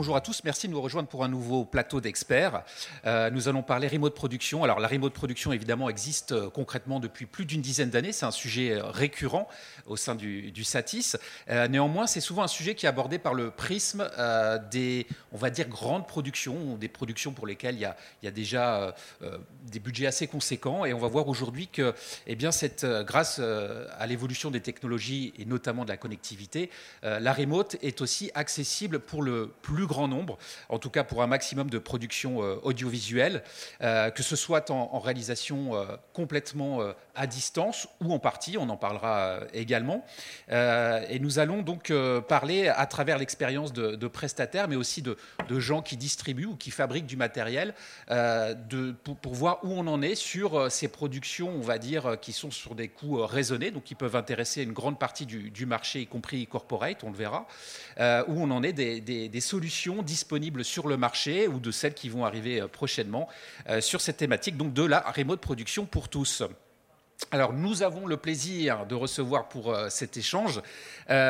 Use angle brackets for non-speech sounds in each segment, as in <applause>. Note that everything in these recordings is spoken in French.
bonjour à tous, merci de nous rejoindre pour un nouveau plateau d'experts. Euh, nous allons parler remote production. Alors la remote production évidemment existe euh, concrètement depuis plus d'une dizaine d'années, c'est un sujet euh, récurrent au sein du, Satis. néanmoins, c'est souvent un sujet qui est abordé par le prisme des, on va dire, grandes productions, des productions pour lesquelles il y a, il y a déjà des budgets assez conséquents. Et on va voir aujourd'hui que, eh bien, cette, grâce à l'évolution des technologies et notamment de la connectivité, la remote est aussi accessible pour le plus grand nombre, en tout cas pour un maximum de productions euh, audiovisuelles, euh, que ce soit en, réalisation euh, complètement à distance ou en partie, on en parlera également. et nous allons donc parler à travers l'expérience de, prestataires, mais aussi de, gens qui distribuent ou qui fabriquent du matériel, pour, voir où on en est sur ces productions, on va dire, qui sont sur des coûts raisonnés, donc qui peuvent intéresser une grande partie du, marché, y compris corporate, on le verra, où on en est des, solutions disponibles sur le marché ou de celles qui vont arriver euh, prochainement euh, sur cette thématique donc de la remote production pour tous. Alors, nous avons le plaisir de recevoir pour euh, cet échange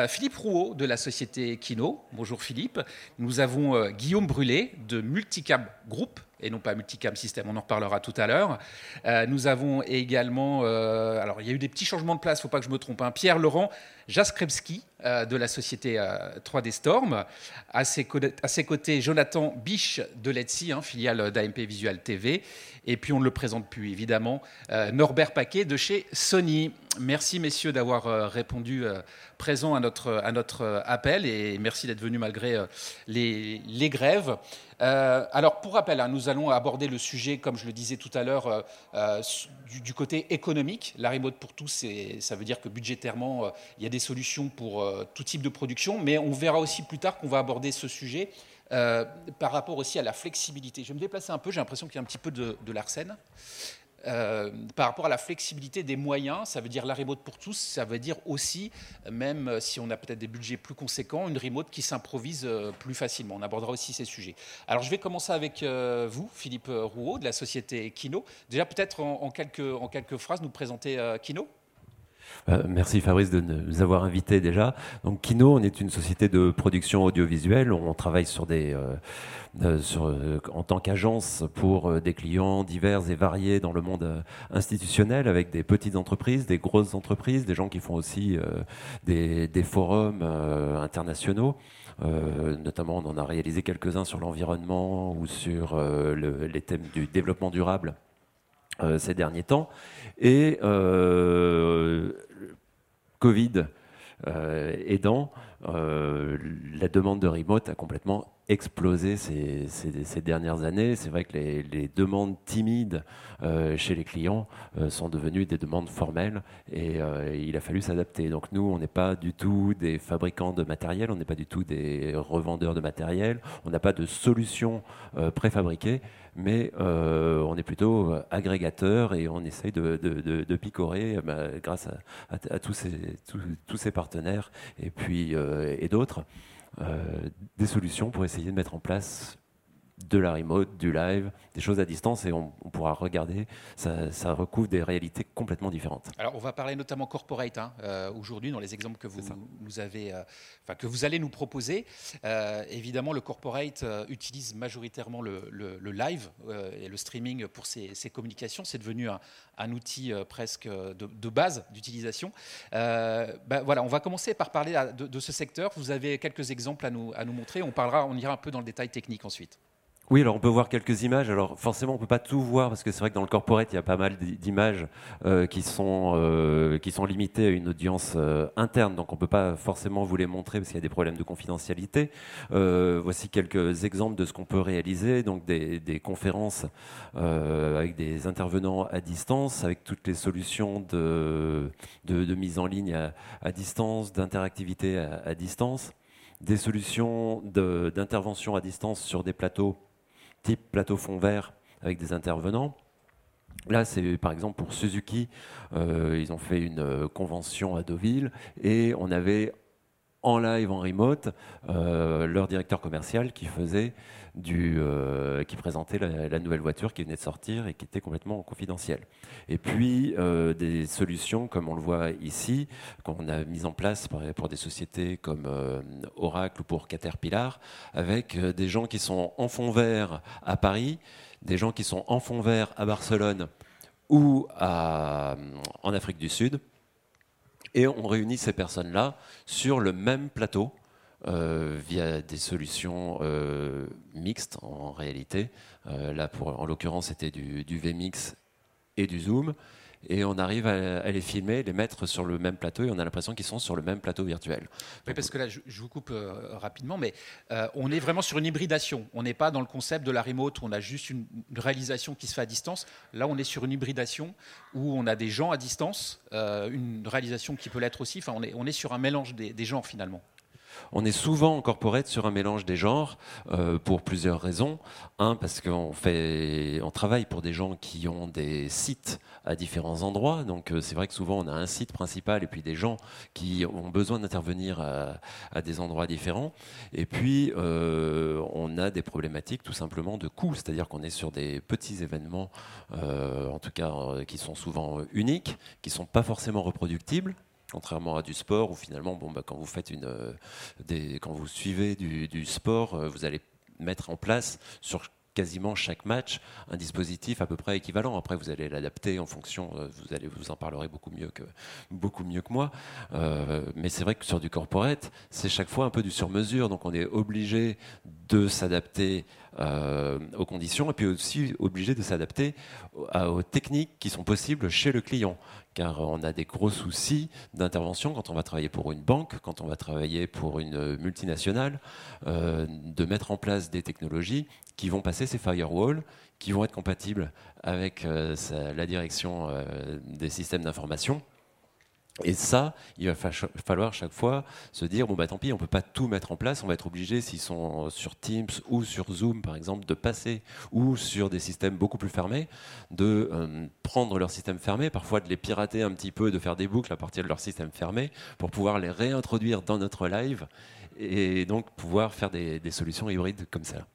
Philippe Rouault de la société Kino. Bonjour Philippe. Nous avons Guillaume Brûlé de Multicam Group et non pas Multicam System, on en reparlera tout à l'heure. nous avons également, alors il y a eu des petits changements de place, il ne faut pas que je me trompe, hein. Pierre Laurent Jaskrebski de la société 3D euh, Storm. À ses, côtés, Jonathan Biche de l'Etsy, hein, filiale d'AMP Visual TV. Et puis on ne le présente plus évidemment, euh, Norbert Paquet de chez Sony. Merci messieurs d'avoir répondu présent à notre, appel et merci d'être venus malgré les, grèves. Euh, alors, pour rappel, hein, nous allons aborder le sujet, comme je le disais tout à l'heure, euh, euh, du, côté économique. La remote pour tous, ça veut dire que budgétairement, il y a des solutions pour tout type de production, mais on verra aussi plus tard qu'on va aborder ce sujet par rapport aussi à la flexibilité. Je vais me déplacer un peu, j'ai l'impression qu'il y a un petit peu de, de l'arsène. Euh, par rapport à la flexibilité des moyens, ça veut dire la remote pour tous, ça veut dire aussi, même si on a peut-être des budgets plus conséquents, une remote qui s'improvise euh, plus facilement. On abordera aussi ces sujets. Alors je vais commencer avec euh, vous, Philippe Rouault, de la société Kino. Déjà peut-être en, quelques, en quelques phrases nous présenter Kino merci Fabrice de nous avoir invités déjà. Donc Kino, on est une société de production audiovisuelle. On travaille sur des, euh, euh, en tant qu'agence pour euh, des clients divers et variés dans le monde institutionnel, avec des petites entreprises, des grosses entreprises, des gens qui font aussi des, forums internationaux. notamment, on en a réalisé quelques-uns sur l'environnement ou sur les thèmes du développement durable ces derniers temps. Et Covid aidant, la demande de remote a complètement explosé ces, dernières années. C'est vrai que les, demandes timides euh, chez les clients euh, sont devenues des demandes formelles et euh, il a fallu s'adapter. Donc nous, on n'est pas du tout des fabricants de matériel, on n'est pas du tout des revendeurs de matériel, on n'a pas de solution préfabriquée, mais on est plutôt agrégateur et on essaye de, picorer bah, grâce à, tous, ces, partenaires et et d'autres. Euh, des solutions pour essayer de mettre en place de la remote, du live, des choses à distance et on, pourra regarder. Ça, recouvre des réalités complètement différentes. Alors, on va parler notamment corporate hein, euh, aujourd'hui dans les exemples que vous, nous avez, euh, enfin, que vous allez nous proposer. Euh, évidemment, le corporate utilise majoritairement le, live et le streaming pour ses, communications. C'est devenu un, outil presque de, base d'utilisation. Ben, voilà, on va commencer par parler de, de, ce secteur. Vous avez quelques exemples à nous, à nous montrer. On parlera, on ira un peu dans le détail technique ensuite. Oui, alors on peut voir quelques images. Alors forcément, on peut pas tout voir parce que c'est vrai que dans le corporate, il y a pas mal d'images euh, qui sont euh, qui sont limitées à une audience euh, interne, donc on peut pas forcément vous les montrer parce qu'il y a des problèmes de confidentialité. voici quelques exemples de ce qu'on peut réaliser, donc des, conférences avec des intervenants à distance, avec toutes les solutions de mise en ligne à, distance, d'interactivité à distance, des solutions d'intervention à distance sur des plateaux type plateau fond vert avec des intervenants. Là, c'est par exemple pour Suzuki, euh, ils ont fait une euh, convention à Deauville et on avait en live, en remote, leur directeur commercial qui faisait du, euh, qui présentait la, nouvelle voiture qui venait de sortir et qui était complètement confidentielle. Et puis euh, des solutions comme on le voit ici, qu'on a mises en place pour, des sociétés comme euh, Oracle ou pour Caterpillar, avec des gens qui sont en fond vert à Paris, des gens qui sont en fond vert à Barcelone ou en Afrique du Sud. Et on réunit ces personnes-là sur le même plateau euh, via des solutions euh, mixtes en réalité. Euh, là, en l'occurrence, c'était du, du, VMix et du Zoom. Et on arrive à, les filmer, les mettre sur le même plateau, et on a l'impression qu'ils sont sur le même plateau virtuel. Oui, parce que là, je, vous coupe rapidement, mais on est vraiment sur une hybridation. On n'est pas dans le concept de la remote on a juste une, réalisation qui se fait à distance. Là, on est sur une hybridation où on a des gens à distance, une réalisation qui peut l'être aussi. Enfin, on est, on est sur un mélange des, des genres finalement. On est souvent en corporate sur un mélange des genres euh, pour plusieurs raisons. Un, parce qu'on fait, on travaille pour des gens qui ont des sites à différents endroits. Donc euh, c'est vrai que souvent on a un site principal et puis des gens qui ont besoin d'intervenir à, des endroits différents. Et puis euh, on a des problématiques tout simplement de coûts, c'est-à-dire qu'on est sur des petits événements, en tout cas qui sont souvent uniques, qui sont pas forcément reproductibles contrairement à du sport où finalement, bon, bah, quand vous faites une, euh, quand vous suivez du, du sport, euh, vous allez mettre en place sur quasiment chaque match un dispositif à peu près équivalent. Après, vous allez l'adapter en fonction. Euh, vous allez vous en parlerez beaucoup mieux que beaucoup mieux que moi. mais c'est vrai que sur du corporate, c'est chaque fois un peu du sur-mesure. Donc, on est obligé de s'adapter aux conditions et puis aussi obligé de s'adapter aux techniques qui sont possibles chez le client car on a des gros soucis d'intervention quand on va travailler pour une banque, quand on va travailler pour une multinationale, euh, de mettre en place des technologies qui vont passer ces firewalls, qui vont être compatibles avec euh, la direction euh, des systèmes d'information et ça, il va falloir chaque fois se dire bon bah tant pis, on peut pas tout mettre en place, on va être obligé s'ils sont sur Teams ou sur Zoom par exemple de passer ou sur des systèmes beaucoup plus fermés, de euh, prendre leur système fermé, parfois de les pirater un petit peu, de faire des boucles à partir de leur système fermé pour pouvoir les réintroduire dans notre live et donc pouvoir faire des, solutions hybrides comme ça.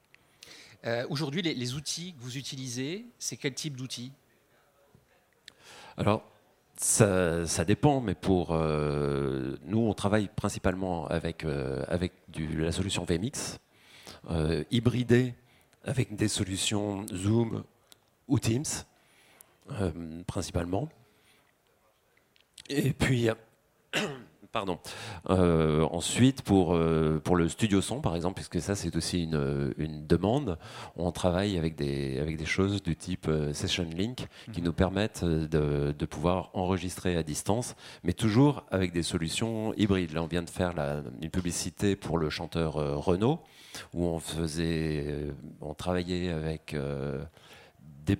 Euh, aujourd'hui, les, les outils que vous utilisez, c'est quel type d'outils? Alors ça, dépend, mais pour euh, nous, on travaille principalement avec, euh, avec la solution VMix, euh, hybridée avec des solutions Zoom ou Teams, principalement. Et puis, <clears throat> Pardon. Euh, ensuite, pour, euh, pour le studio son, par exemple, puisque ça, c'est aussi une, une, demande, on travaille avec des, avec des choses du type euh, Session Link qui nous permettent de, de, pouvoir enregistrer à distance, mais toujours avec des solutions hybrides. Là, on vient de faire la, une publicité pour le chanteur Renault, où on faisait, on travaillait avec des,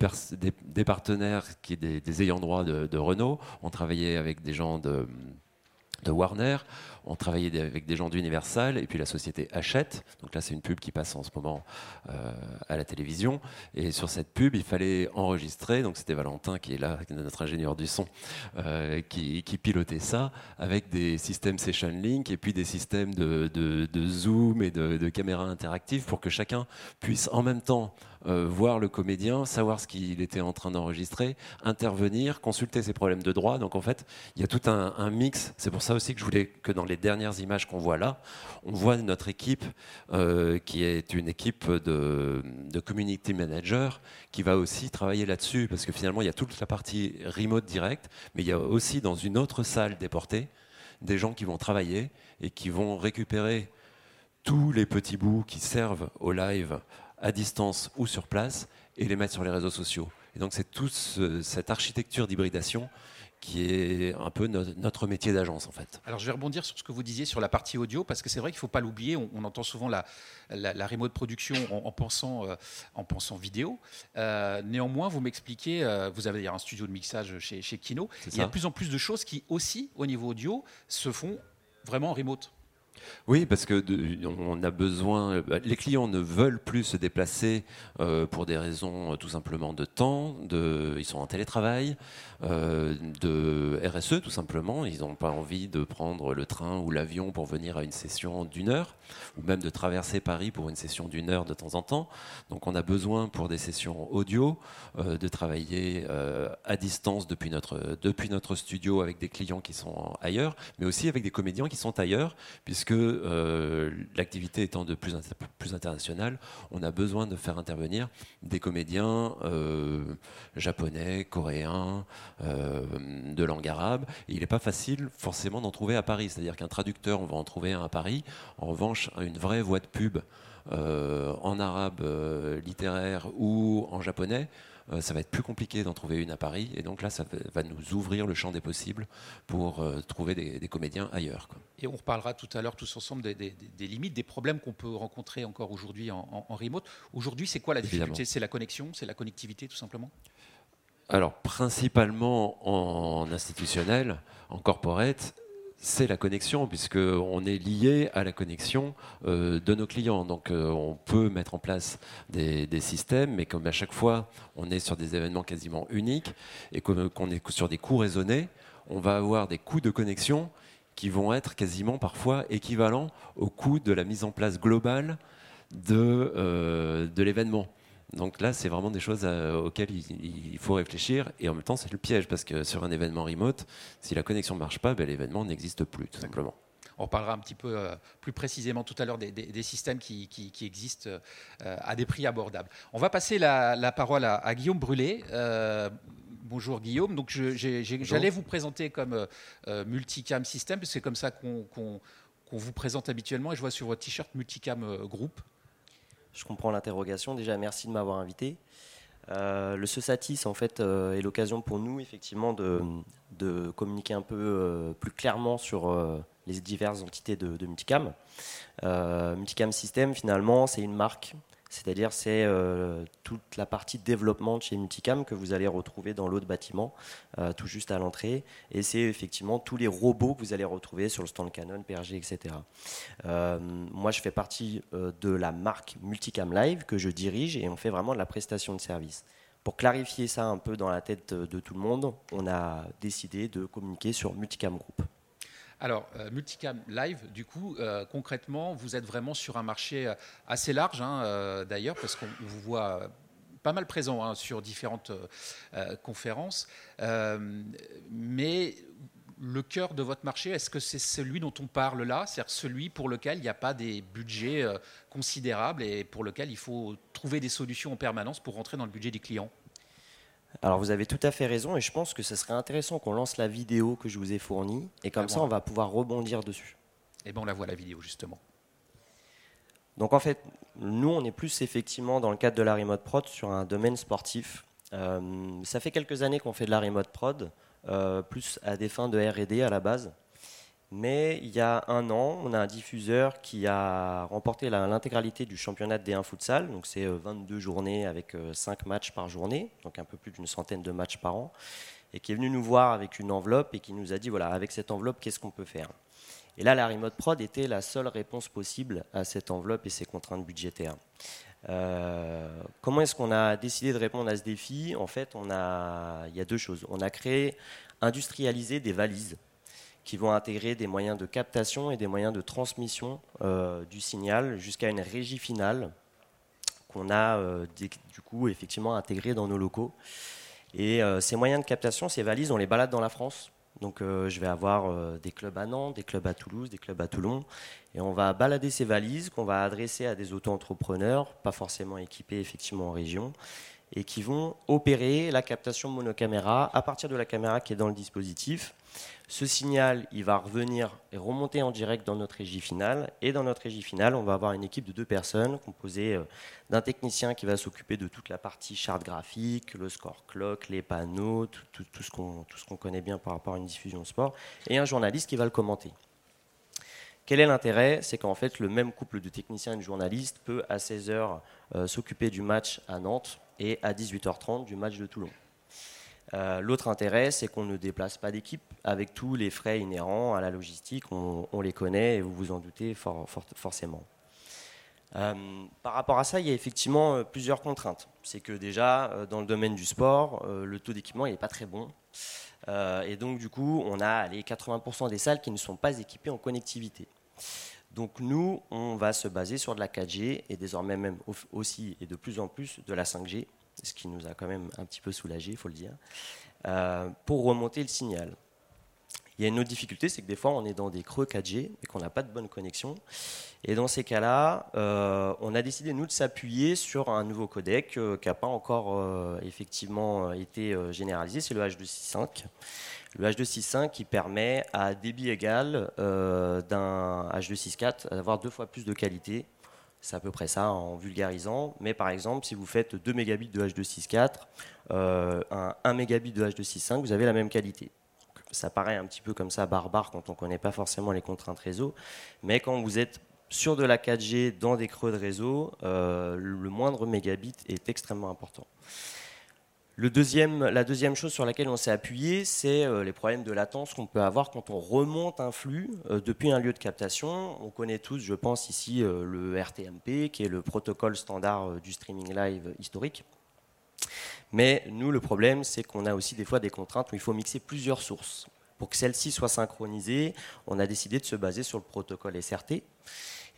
des, partenaires qui des, des ayants droit de Renault, on travaillait avec des gens de de Warner, on travaillait avec des gens d'Universal, et puis la société Hachette. Donc là, c'est une pub qui passe en ce moment euh, à la télévision. Et sur cette pub, il fallait enregistrer. Donc c'était Valentin qui est là, notre ingénieur du son, euh, qui, pilotait ça avec des systèmes Session Link et puis des systèmes de, zoom et de, de caméras interactives pour que chacun puisse en même temps euh, voir le comédien, savoir ce qu'il était en train d'enregistrer, intervenir, consulter ses problèmes de droit. Donc en fait, il y a tout un, mix. C'est pour ça aussi que je voulais que dans les dernières images qu'on voit là, on voit notre équipe euh, qui est une équipe de, de community manager qui va aussi travailler là-dessus parce que finalement, il y a toute la partie remote direct, mais il y a aussi dans une autre salle déportée des gens qui vont travailler et qui vont récupérer tous les petits bouts qui servent au live à distance ou sur place et les mettre sur les réseaux sociaux. Et donc c'est toute cette architecture d'hybridation qui est un peu notre métier d'agence en fait. Alors je vais rebondir sur ce que vous disiez sur la partie audio parce que c'est vrai qu'il ne faut pas l'oublier. On, entend souvent la, la, remote production en, pensant, euh, en pensant vidéo. Euh, néanmoins, vous m'expliquez, euh, vous avez un studio de mixage chez, chez Kino. Il y a de plus en plus de choses qui aussi au niveau audio se font vraiment en remote. Oui, parce que on a besoin. Les clients ne veulent plus se déplacer euh, pour des raisons euh, tout simplement de temps. Ils sont en télétravail, euh, de RSE tout simplement. Ils n'ont pas envie de prendre le train ou l'avion pour venir à une session d'une heure, ou même de traverser Paris pour une session d'une heure de temps en temps. Donc, on a besoin pour des sessions audio de travailler à distance depuis notre depuis notre studio avec des clients qui sont ailleurs, mais aussi avec des comédiens qui sont ailleurs, puisque euh, l'activité étant de plus, plus internationale, on a besoin de faire intervenir des comédiens euh, japonais, coréens, euh, de langue arabe. il n'est pas facile forcément d'en trouver à Paris. C'est-à-dire qu'un traducteur, on va en trouver un à Paris. En revanche, une vraie voix de pub en arabe littéraire ou en japonais, euh, ça va être plus compliqué d'en trouver une à Paris. Et donc là, ça va nous ouvrir le champ des possibles pour euh, trouver des, comédiens ailleurs. Et on reparlera tout à l'heure tous ensemble des, limites, des problèmes qu'on peut rencontrer encore aujourd'hui en, remote. Aujourd'hui, c'est quoi la difficulté? C'est la connexion, c'est la connectivité tout simplement? Alors, principalement en institutionnel, en corporate, c'est la connexion, puisqu'on est lié à la connexion euh, de nos clients. Donc euh, on peut mettre en place des, systèmes, mais comme à chaque fois on est sur des événements quasiment uniques et qu'on est sur des coûts raisonnés, on va avoir des coûts de connexion qui vont être quasiment parfois équivalents au coût de la mise en place globale euh, de l'événement. Donc là, c'est vraiment des choses euh, auxquelles il, faut réfléchir. Et en même temps, c'est le piège, parce que sur un événement remote, si la connexion ne marche pas, ben, l'événement n'existe plus, tout simplement. On parlera un petit peu euh, plus précisément tout à l'heure des, systèmes qui, existent euh, à des prix abordables. On va passer la, parole à, Guillaume Brûlé. bonjour Guillaume. Donc j'allais vous présenter comme Multicam System, c'est comme ça qu'on vous présente habituellement. Et je vois sur votre t-shirt Multicam Group. Je comprends l'interrogation. Déjà, merci de m'avoir invité. Euh, le SESATIS, en fait, euh, est l'occasion pour nous, effectivement, de, communiquer un peu euh, plus clairement sur les diverses entités de, de Multicam. Multicam System, finalement, c'est une marque c'est-à-dire c'est euh, toute la partie développement chez Multicam que vous allez retrouver dans l'autre bâtiment, euh, tout juste à l'entrée. Et c'est effectivement tous les robots que vous allez retrouver sur le stand Canon, PRG, etc. Euh, moi, je fais partie de la marque Multicam Live que je dirige et on fait vraiment de la prestation de service. Pour clarifier ça un peu dans la tête de tout le monde, on a décidé de communiquer sur Multicam Group. Alors, euh, Multicam Live, du coup, euh, concrètement, vous êtes vraiment sur un marché euh, assez large, hein, d'ailleurs, parce qu'on vous voit pas mal présent hein, sur différentes conférences. mais le cœur de votre marché, est-ce que c'est celui dont on parle là, c'est-à-dire celui pour lequel il n'y a pas des budgets considérables et pour lequel il faut trouver des solutions en permanence pour rentrer dans le budget des clients? Alors vous avez tout à fait raison et je pense que ce serait intéressant qu'on lance la vidéo que je vous ai fournie et comme ça on va pouvoir rebondir dessus. Et eh bien on la voit la vidéo justement. Donc en fait, nous on est plus effectivement dans le cadre de la remote prod sur un domaine sportif. Euh, ça fait quelques années qu'on fait de la remote prod, euh, plus à des fins de R&D à la base. Mais il y a un an, on a un diffuseur qui a remporté l'intégralité du championnat de D1 futsal. Donc c'est 22 euh, journées avec 5 euh, matchs par journée, donc un peu plus d'une centaine de matchs par an, et qui est venu nous voir avec une enveloppe et qui nous a dit voilà, avec cette enveloppe, qu'est-ce qu'on peut faire? Et là, la Remote Prod était la seule réponse possible à cette enveloppe et ses contraintes budgétaires. Euh, comment est-ce qu'on a décidé de répondre à ce défi? En fait, on a, il y a deux choses. On a créé, industrialisé des valises qui vont intégrer des moyens de captation et des moyens de transmission euh, du signal jusqu'à une régie finale qu'on a euh, du coup effectivement intégré dans nos locaux. Et euh, ces moyens de captation, ces valises, on les balade dans la France. Donc je vais avoir des clubs à Nantes, des clubs à Toulouse, des clubs à Toulon. Et on va balader ces valises qu'on va adresser à des auto-entrepreneurs, pas forcément équipés effectivement en région, et qui vont opérer la captation monocaméra à partir de la caméra qui est dans le dispositif ce signal, il va revenir et remonter en direct dans notre régie finale. Et dans notre régie finale, on va avoir une équipe de deux personnes composée euh, d'un technicien qui va s'occuper de toute la partie charte graphique, le score clock, les panneaux, tout, ce qu'on connaît bien par rapport à une diffusion sport, et un journaliste qui va le commenter. Quel est l'intérêt? C'est qu'en fait, le même couple de techniciens et de journalistes peut à 16h euh, s'occuper du match à Nantes et à 18h30 du match de Toulon. L'autre intérêt, c'est qu'on ne déplace pas d'équipe avec tous les frais inhérents à la logistique. On, les connaît et vous vous en doutez forcément. par rapport à ça, il y a effectivement plusieurs contraintes. C'est que déjà, dans le domaine du sport, le taux d'équipement n'est pas très bon. Euh, et donc, du coup, on a les 80% des salles qui ne sont pas équipées en connectivité. Donc nous, on va se baser sur de la 4G et désormais même aussi et de plus en plus de la 5G, ce qui nous a quand même un petit peu soulagé, il faut le dire, euh, pour remonter le signal. Il y a une autre difficulté, c'est que des fois on est dans des creux 4G et qu'on n'a pas de bonne connexion. Et dans ces cas-là, euh, on a décidé nous de s'appuyer sur un nouveau codec euh, qui n'a pas encore euh, effectivement été généralisé, c'est le H265. Le H265 qui permet à débit égal d'un H264 d'avoir deux fois plus de qualité. C'est à peu près ça en vulgarisant. Mais par exemple, si vous faites 2 mégabits de H264, un 1 mégabit de H265, vous avez la même qualité ça paraît un petit peu comme ça barbare quand on ne connaît pas forcément les contraintes réseau, mais quand vous êtes sur de la 4G dans des creux de réseau, euh, le moindre mégabit est extrêmement important. La deuxième chose sur laquelle on s'est appuyé, c'est euh, les problèmes de latence qu'on peut avoir quand on remonte un flux euh, depuis un lieu de captation. On connaît tous, je pense ici, le RTMP, qui est le protocole standard du streaming live historique. Mais nous, le problème, c'est qu'on a aussi des fois des contraintes où il faut mixer plusieurs sources. Pour que celles-ci soient synchronisées, on a décidé de se baser sur le protocole SRT.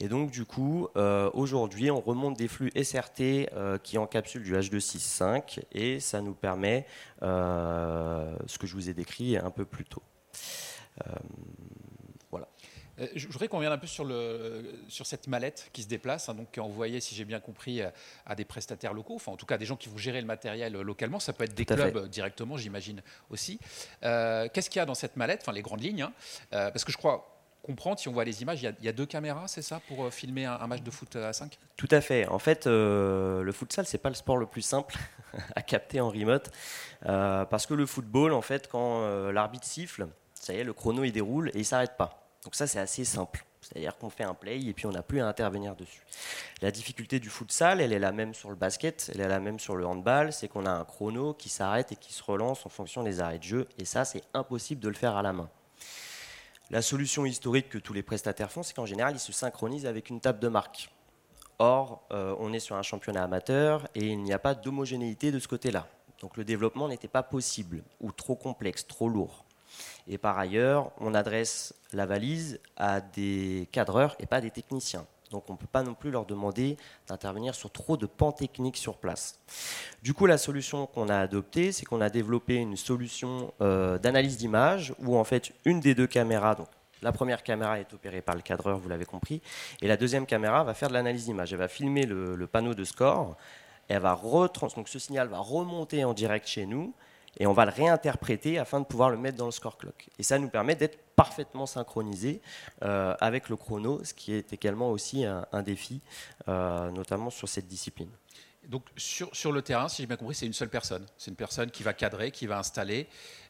Et donc, du coup, euh, aujourd'hui, on remonte des flux SRT euh, qui encapsulent du H265 et ça nous permet euh, ce que je vous ai décrit un peu plus tôt. Euh, je voudrais qu'on revienne un peu sur, le, sur cette mallette qui se déplace, hein, donc envoyée, si j'ai bien compris, à des prestataires locaux, enfin en tout cas des gens qui vont gérer le matériel localement. Ça peut être des clubs directement, j'imagine aussi. Euh, qu'est-ce qu'il y a dans cette mallette, enfin les grandes lignes hein euh, Parce que je crois comprendre, si on voit les images, il y a, deux caméras, c'est ça, pour filmer un, match de foot à 5 Tout à fait. En fait, le futsal, c'est pas le sport le plus simple <laughs> à capter en remote, parce que le football, en fait, quand l'arbitre siffle, ça y est, le chrono il déroule et il s'arrête pas. Donc ça, c'est assez simple. C'est-à-dire qu'on fait un play et puis on n'a plus à intervenir dessus. La difficulté du futsal, elle est la même sur le basket, elle est la même sur le handball, c'est qu'on a un chrono qui s'arrête et qui se relance en fonction des arrêts de jeu, et ça, c'est impossible de le faire à la main. La solution historique que tous les prestataires font, c'est qu'en général, ils se synchronisent avec une table de marque. Or, euh, on est sur un championnat amateur et il n'y a pas d'homogénéité de ce côté-là. Donc le développement n'était pas possible, ou trop complexe, trop lourd. Et par ailleurs, on adresse la valise à des cadreurs et pas à des techniciens. Donc on ne peut pas non plus leur demander d'intervenir sur trop de pans techniques sur place. Du coup, la solution qu'on a adoptée, c'est qu'on a développé une solution euh, d'analyse d'image où en fait une des deux caméras, donc la première caméra est opérée par le cadreur, vous l'avez compris, et la deuxième caméra va faire de l'analyse d'image. Elle va filmer le, panneau de score, va donc ce signal va remonter en direct chez nous, et on va le réinterpréter afin de pouvoir le mettre dans le score clock. Et ça nous permet d'être parfaitement synchronisé euh, avec le chrono, ce qui est également aussi un, défi, euh, notamment sur cette discipline. Donc sur, sur le terrain, si j'ai bien compris, c'est une seule personne. C'est une personne qui va cadrer, qui va installer,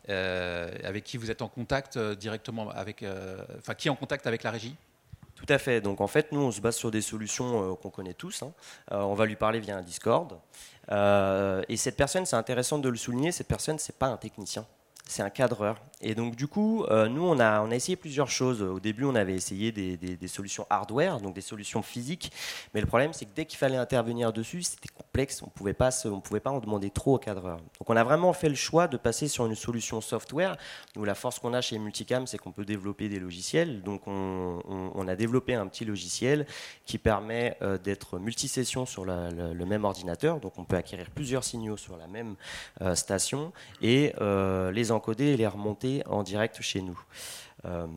euh, avec qui vous êtes en contact directement avec, enfin qui est en contact avec la régie? À fait. Donc en fait, nous, on se base sur des solutions qu'on connaît tous. Hein. on va lui parler via un Discord. Euh, et cette personne, c'est intéressant de le souligner, cette personne, c'est pas un technicien, c'est un cadreur. Et donc, du coup, euh, nous, on a, on a essayé plusieurs choses. Au début, on avait essayé des, des, solutions hardware, donc des solutions physiques. Mais le problème, c'est que dès qu'il fallait intervenir dessus, c'était complexe. On ne pouvait pas en demander trop au cadreur. Donc, on a vraiment fait le choix de passer sur une solution software. Nous, la force qu'on a chez Multicam, c'est qu'on peut développer des logiciels. Donc, on, on, a développé un petit logiciel qui permet euh, d'être multisession sur le même ordinateur. Donc, on peut acquérir plusieurs signaux sur la même euh, station et les encoder et les remonter en direct chez nous. Euh,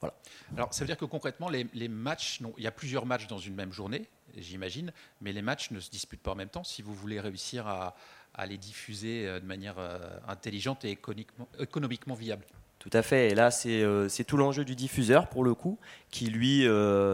voilà. Alors, ça veut dire que concrètement, les, matchs, non, il y a plusieurs matchs dans une même journée, j'imagine, mais les matchs ne se disputent pas en même temps. Si vous voulez réussir à, les diffuser euh, de manière euh, intelligente et économiquement, économiquement viable. Tout à fait. Et là, c'est tout l'enjeu du diffuseur, pour le coup, qui lui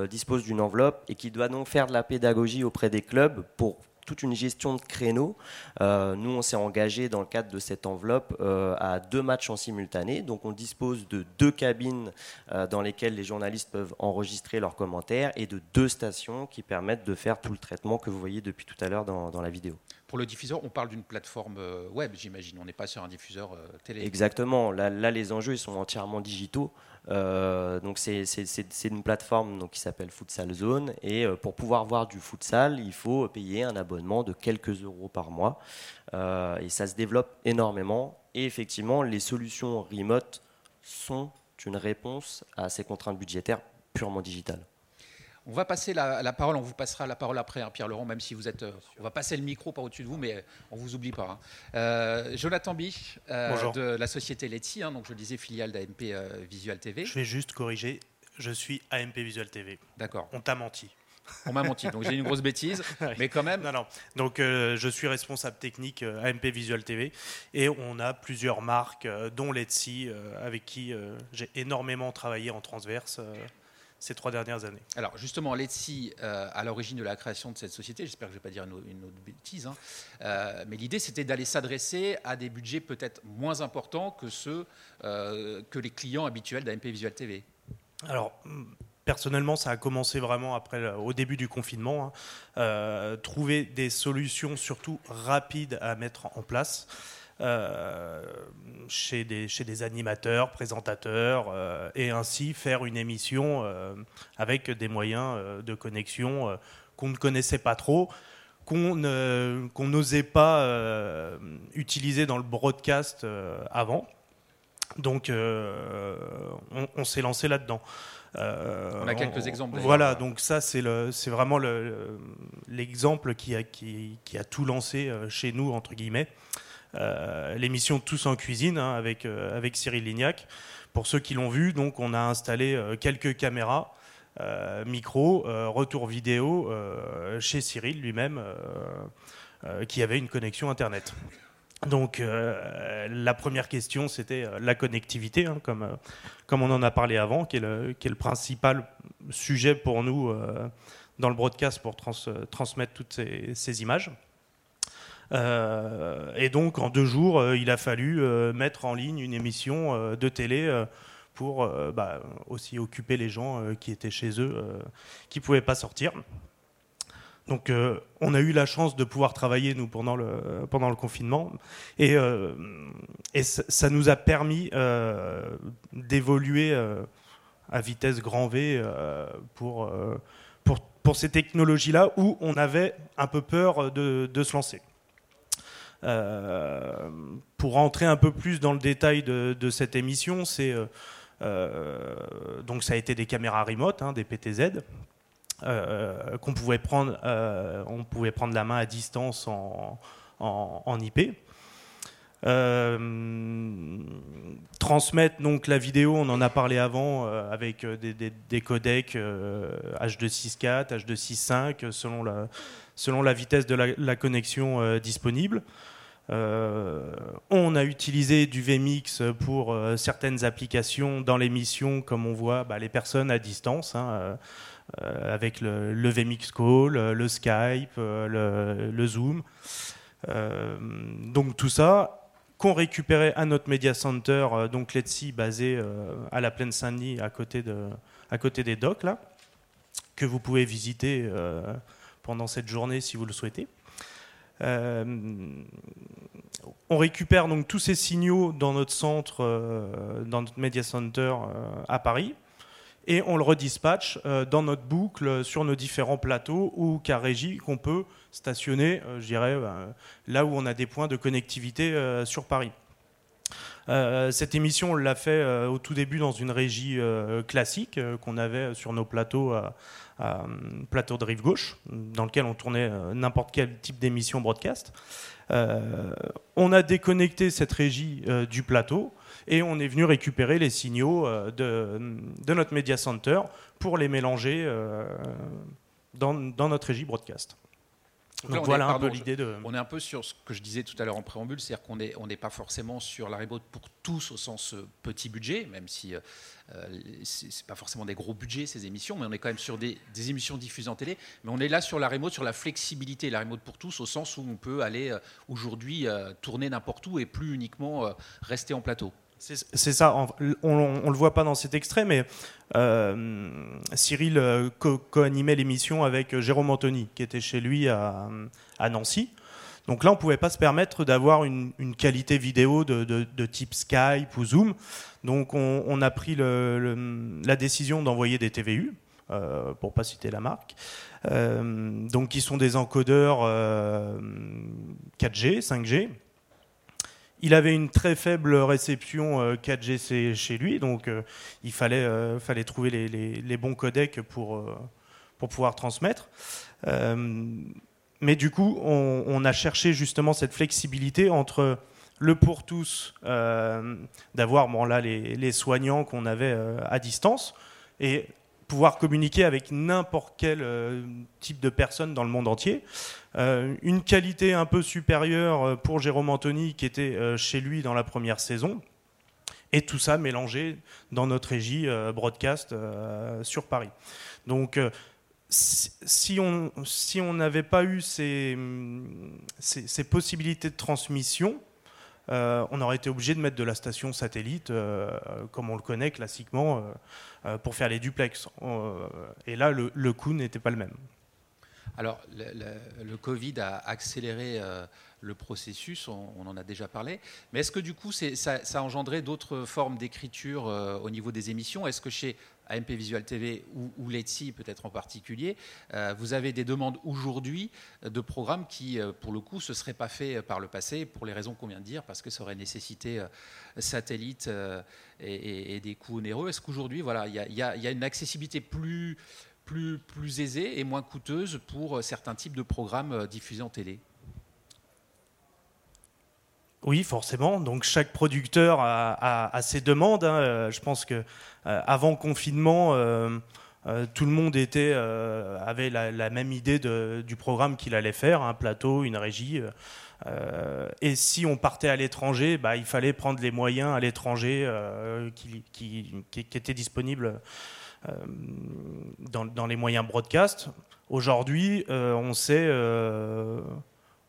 dispose d'une enveloppe et qui doit donc faire de la pédagogie auprès des clubs pour toute une gestion de créneaux. Euh, nous, on s'est engagé dans le cadre de cette enveloppe euh, à deux matchs en simultané. Donc, on dispose de deux cabines euh, dans lesquelles les journalistes peuvent enregistrer leurs commentaires et de deux stations qui permettent de faire tout le traitement que vous voyez depuis tout à l'heure dans, la vidéo. pour le diffuseur, on parle d'une plateforme web, j'imagine. On n'est pas sur un diffuseur télé. Exactement. Là, là, les enjeux ils sont entièrement digitaux. Donc c'est une plateforme qui s'appelle Futsal Zone et pour pouvoir voir du futsal, il faut payer un abonnement de quelques euros par mois et ça se développe énormément. Et effectivement, les solutions remote sont une réponse à ces contraintes budgétaires purement digitales. On va passer la, parole, on vous passera la parole après, hein, Pierre Laurent, même si vous êtes. Euh, on va passer le micro par au-dessus de vous, mais on ne vous oublie pas. Hein. Euh, Jonathan Bich, euh, de la société Letty, hein, donc je disais filiale d'AMP Visual TV. Je vais juste corriger, je suis AMP Visual TV. D'accord. On t'a menti. On m'a menti, donc j'ai une grosse bêtise, <laughs> mais quand même. Non, non. Donc je suis responsable technique AMP Visual TV et on a plusieurs marques, dont Let's avec qui j'ai énormément travaillé en transverse ces trois dernières années. Alors justement, Let's euh, à l'origine de la création de cette société, j'espère que je ne vais pas dire une, autre bêtise, hein, euh, mais l'idée c'était d'aller s'adresser à des budgets peut-être moins importants que ceux euh, que les clients habituels d'AMP Visual TV. Alors, personnellement, ça a commencé vraiment après, au début du confinement. Hein. trouver des solutions surtout rapides à mettre en place. Euh, chez, des, chez des animateurs, présentateurs, euh, et ainsi faire une émission euh, avec des moyens de connexion qu'on ne connaissait pas trop, qu'on n'osait pas utiliser dans le broadcast avant. Donc on, s'est lancé là-dedans. on a quelques exemples. Voilà, donc ça c'est vraiment l'exemple qui, a, qui, qui, a tout lancé chez nous, entre guillemets. Euh, l'émission Tous en cuisine hein, avec, euh, avec Cyril Lignac. Pour ceux qui l'ont vu, donc on a installé euh, quelques caméras. micro, retour vidéo chez Cyril lui-même, qui avait une connexion Internet. Donc la première question, c'était la connectivité, hein, comme, on en a parlé avant, qui est le, principal sujet pour nous dans le broadcast pour transmettre toutes ces images. Euh, et donc, en deux jours, euh, il a fallu euh, mettre en ligne une émission de télé pour bah, aussi occuper les gens qui étaient chez eux, qui ne pouvaient pas sortir. Donc, on a eu la chance de pouvoir travailler, nous, pendant le, confinement. Et, et ça nous a permis d'évoluer à vitesse grand V pour, pour, pour ces technologies-là où on avait un peu peur de, de se lancer. Euh, pour rentrer un peu plus dans le détail de, cette émission, c'est euh, euh, donc ça a été des caméras remote, hein, des PTZ. qu'on pouvait prendre, on pouvait prendre la main à distance en, en, IP. Transmettre donc la vidéo, on en a parlé avant avec des, codecs H264, H265 selon la, selon la vitesse de la connexion disponible. Euh, on a utilisé du VMix pour euh, certaines applications dans l'émission, comme on voit bah, les personnes à distance, hein, euh, avec le, VMix Call, le Skype, le, Zoom. donc tout ça, qu'on récupérait à notre media center, donc Let's basé à la Plaine Saint-Denis, à côté de, à côté des docks là, que vous pouvez visiter pendant cette journée si vous le souhaitez. Euh, on récupère donc tous ces signaux dans notre centre, euh, dans notre media center euh, à Paris, et on le redispatche dans notre boucle sur nos différents plateaux ou cas régie qu'on peut stationner, je dirais, là où on a des points de connectivité sur Paris. cette émission, on l'a fait au tout début dans une régie classique qu'on avait sur nos plateaux euh, plateau de rive gauche, dans lequel on tournait euh, n'importe quel type d'émission broadcast. Euh, on a déconnecté cette régie du plateau et on est venu récupérer les signaux de, notre media center pour les mélanger dans, notre régie broadcast. Donc, voilà un peu l'idée de. On est un peu sur ce que je disais tout à l'heure en préambule, c'est-à-dire qu'on n'est on n'est pas forcément sur la remote pour tous au sens euh, petit budget, même si euh, euh c'est pas forcément des gros budgets ces émissions, mais on est quand même sur des, émissions diffusées en télé. Mais on est là sur la remote, sur la flexibilité, la remote pour tous, au sens où on peut aller euh, aujourd'hui tourner n'importe où et plus uniquement rester en plateau. C'est ça, on ne le voit pas dans cet extrait, mais euh, Cyril euh, co-animait l'émission avec euh, Jérôme Anthony, qui était chez lui à, Nancy. Donc là, on ne pouvait pas se permettre d'avoir une, qualité vidéo de, type Skype ou Zoom. Donc on, a pris la décision d'envoyer des TVU, euh, pour pas citer la marque, donc qui sont des encodeurs 4G, 5G. Il avait une très faible réception 4G chez lui, donc il fallait, fallait trouver les, bons codecs pour, pouvoir transmettre. mais du coup, on, a cherché justement cette flexibilité entre le pour tous, d'avoir les, soignants qu'on avait à distance, et pouvoir communiquer avec n'importe quel euh, type de personne dans le monde entier. Euh, une qualité un peu supérieure euh, pour Jérôme Anthony qui était chez lui dans la première saison. Et tout ça mélangé dans notre régie broadcast sur Paris. Donc si on si n'avait pas eu ces, ces, possibilités de transmission, on aurait été obligé de mettre de la station satellite, comme on le connaît classiquement, euh, pour faire les duplex. Euh, et là, le, coût n'était pas le même. Alors, le, Covid a accéléré euh, le processus, on, en a déjà parlé, mais est-ce que du coup, ça, a engendré d'autres formes d'écriture au niveau des émissions? Est-ce que chez AMP Visual TV ou, ou Let's peut-être en particulier, euh, vous avez des demandes aujourd'hui de programmes qui, euh, pour le coup, se seraient pas faits par le passé pour les raisons qu'on vient de dire, parce que ça aurait nécessité euh, satellite et, des coûts onéreux? Est-ce qu'aujourd'hui, voilà, il y, a une accessibilité plus, plus, plus et moins coûteuse pour certains types de programmes diffusés en télé oui, forcément. Donc chaque producteur a, ses demandes. Hein. Euh, je pense que euh, avant confinement, euh, tout le monde était avait la, même idée du programme qu'il allait faire, un plateau, une régie. et si on partait à l'étranger, bah, il fallait prendre les moyens à l'étranger qui, étaient disponibles dans, dans, les moyens broadcast. Aujourd'hui, on sait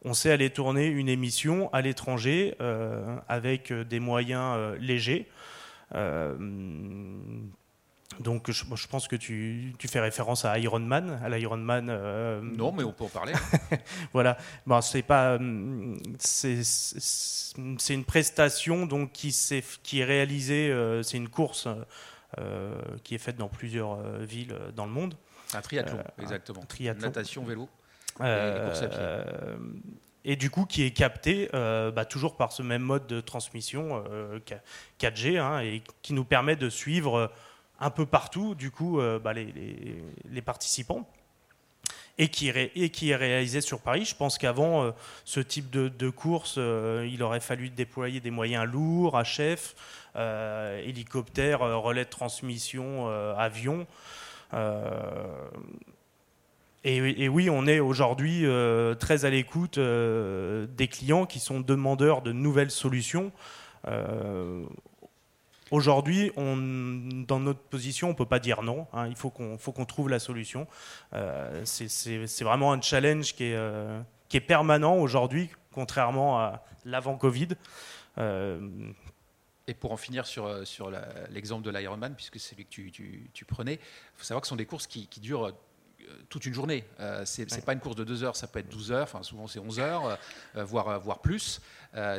on sait aller tourner une émission à l'étranger euh, avec euh, des moyens euh, légers. donc je, pense que tu, fais référence à Iron Man, à l'Iron Man. non, mais on peut en parler. <laughs> voilà. Bon, c'est pas, c'est une prestation donc qui est réalisée. c'est une course qui est faite dans plusieurs villes dans le monde. Un triathlon, exactement. triathlon. Natation, vélo. Euh, et du coup qui est capté euh, bah, toujours par ce même mode de transmission 4G euh, hein, et qui nous permet de suivre un peu partout du coup bah, les, participants et qui, est, réalisé sur Paris. Je pense qu'avant ce type de, course, il aurait fallu déployer des moyens lourds, à chef, hélicoptères, relais de transmission, avions. Et, oui, on est aujourd'hui euh, très à l'écoute euh, des clients qui sont demandeurs de nouvelles solutions. Euh, aujourd'hui, dans notre position, on ne peut pas dire non. Hein. il faut qu'on trouve la solution. C'est vraiment un challenge qui est, qui est permanent aujourd'hui, contrairement à l'avant Covid. Et pour en finir sur, sur l'exemple de l'Ironman, puisque c'est celui que tu, tu, prenais, il faut savoir que ce sont des courses qui, qui durent toute une journée. Euh, c'est n'est pas une course de 2 heures, ça peut être 12 heures, enfin souvent c'est 11 heures, euh, euh, voire, voire plus.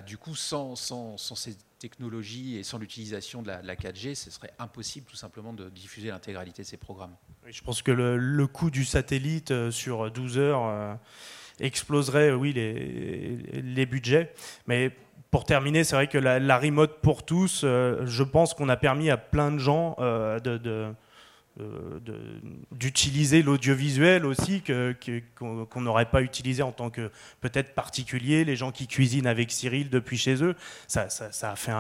du coup, sans, sans, ces technologies et sans l'utilisation de, la 4G, ce serait impossible tout simplement de diffuser l'intégralité de ces programmes. je pense que le, coût du satellite sur 12 heures exploserait, oui, les, les budgets. Mais pour terminer, c'est vrai que la, remote pour tous, je pense qu'on a permis à plein de gens de euh, d'utiliser l'audiovisuel aussi qu'on n'aurait pas utilisé en tant que peut-être particulier, les gens qui cuisinent avec Cyril depuis chez eux. Ça, ça, a fait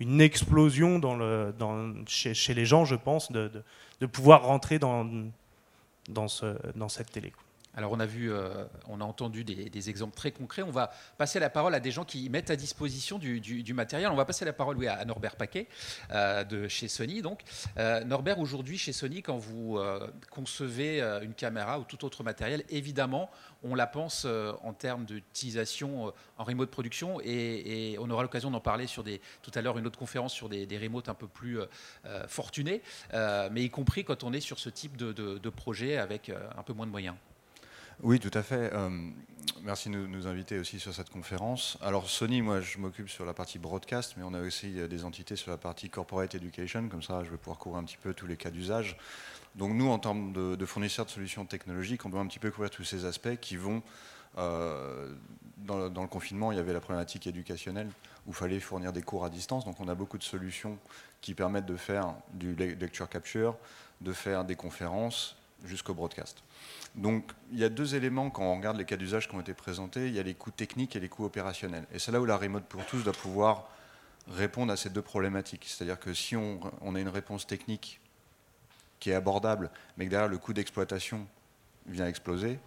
une explosion dans le, dans, chez, les gens, je pense, de, de, pouvoir rentrer dans, dans, ce, dans cette télé. Alors on a vu, euh, on a entendu des, exemples très concrets. On va passer la parole à des gens qui mettent à disposition du, matériel. On va passer la parole à Norbert Paquet euh, de chez Sony. Donc euh, Norbert, aujourd'hui chez Sony, quand vous concevez une caméra ou tout autre matériel, évidemment, on la pense en termes d'utilisation en remote production et, on aura l'occasion d'en parler sur tout à l'heure une autre conférence sur des, des remotes un peu plus fortunés, mais y compris quand on est sur ce type de projet avec un peu moins de moyens. Oui, tout à fait. Euh, merci de nous inviter aussi sur cette conférence. Alors Sony, moi je m'occupe sur la partie broadcast, mais on a aussi des entités sur la partie corporate education, comme ça je vais pouvoir couvrir un petit peu tous les cas d'usage. Donc nous, en termes de, fournisseurs de solutions technologiques, on doit un petit peu couvrir tous ces aspects qui vont... Euh, dans, le, confinement, il y avait la problématique éducationnelle où il fallait fournir des cours à distance. Donc on a beaucoup de solutions qui permettent de faire du lecture capture, de faire des conférences jusqu'au broadcast. Donc il y a deux éléments quand on regarde les cas d'usage qui ont été présentés. Il y a les coûts techniques et les coûts opérationnels. Et c'est là où la remote pour tous doit pouvoir répondre à ces deux problématiques. C'est-à-dire que si on, a une réponse technique qui est abordable, mais que derrière le coût d'exploitation vient exploser,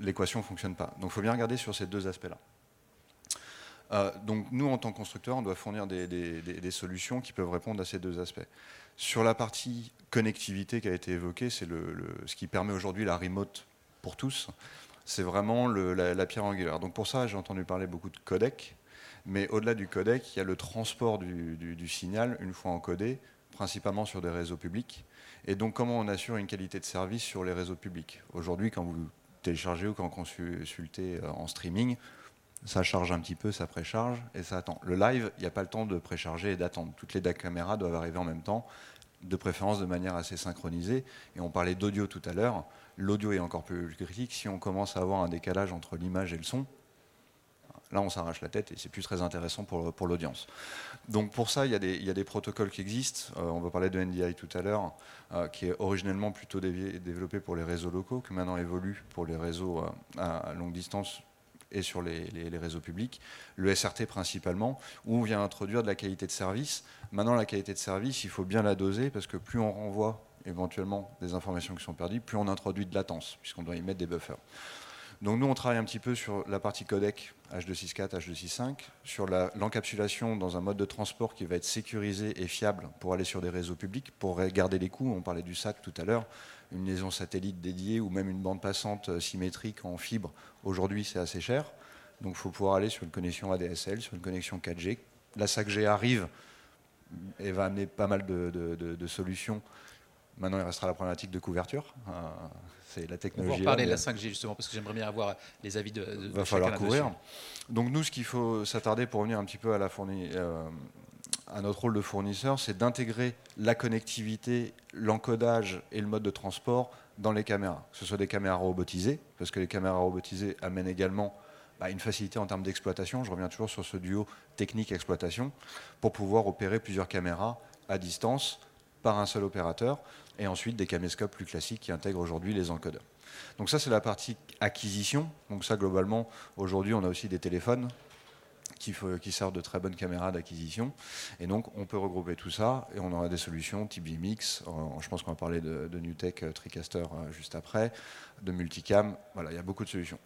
l'équation ne fonctionne pas. Donc il faut bien regarder sur ces deux aspects-là. Euh, donc nous, en tant que constructeur, on doit fournir des, solutions qui peuvent répondre à ces deux aspects. Sur la partie connectivité qui a été évoquée, c'est ce qui permet aujourd'hui la remote pour tous. C'est vraiment la, pierre angulaire. Donc pour ça, j'ai entendu parler beaucoup de codec, mais au-delà du codec, il y a le transport du, signal une fois encodé, principalement sur des réseaux publics. Et donc comment on assure une qualité de service sur les réseaux publics? Aujourd'hui, quand vous téléchargez ou quand vous consultez euh, en streaming, ça charge un petit peu, ça précharge et ça attend. Le live, il n'y a pas le temps de précharger et d'attendre. Toutes les caméras doivent arriver en même temps, de préférence de manière assez synchronisée. Et on parlait d'audio tout à l'heure. L'audio est encore plus critique. Si on commence à avoir un décalage entre l'image et le son, là on s'arrache la tête et c'est plus très intéressant pour, l'audience. Donc pour ça, il y, a des, protocoles qui existent. Euh, on va parler de NDI tout à l'heure, euh, qui est originellement plutôt développé pour les réseaux locaux, que maintenant évolue pour les réseaux euh, à longue distance et sur les, réseaux publics, le SRT principalement, où on vient introduire de la qualité de service. Maintenant, la qualité de service, il faut bien la doser parce que plus on renvoie éventuellement des informations qui sont perdues, plus on introduit de latence, puisqu'on doit y mettre des buffers. Donc nous, on travaille un petit peu sur la partie codec H264, H265, sur l'encapsulation dans un mode de transport qui va être sécurisé et fiable pour aller sur des réseaux publics, pour garder les coûts. On parlait du SAC tout à l'heure une liaison satellite dédiée ou même une bande passante euh, symétrique en fibre, aujourd'hui c'est assez cher. Donc il faut pouvoir aller sur une connexion ADSL, sur une connexion 4G. La 5G arrive et va amener pas mal de, solutions. Maintenant, il restera la problématique de couverture. Euh, c'est la technologie. On va parler de la 5G justement, parce que j'aimerais bien avoir les avis de. Il va falloir couvrir. Donc nous, ce qu'il faut s'attarder pour revenir un petit peu à la fournie, euh, à notre rôle de fournisseur, c'est d'intégrer la connectivité, l'encodage et le mode de transport dans les caméras. Que ce soit des caméras robotisées, parce que les caméras robotisées amènent également bah, une facilité en termes d'exploitation. Je reviens toujours sur ce duo technique-exploitation, pour pouvoir opérer plusieurs caméras à distance par un seul opérateur, et ensuite des caméscopes plus classiques qui intègrent aujourd'hui les encodeurs. Donc ça, c'est la partie acquisition. Donc ça, globalement, aujourd'hui, on a aussi des téléphones qui, qui servent de très bonnes caméras d'acquisition. Et donc, on peut regrouper tout ça et on aura des solutions type VMix. Euh, je pense qu'on va parler de, de NewTek euh, TriCaster euh, juste après, de multicam. Voilà, il y a beaucoup de solutions.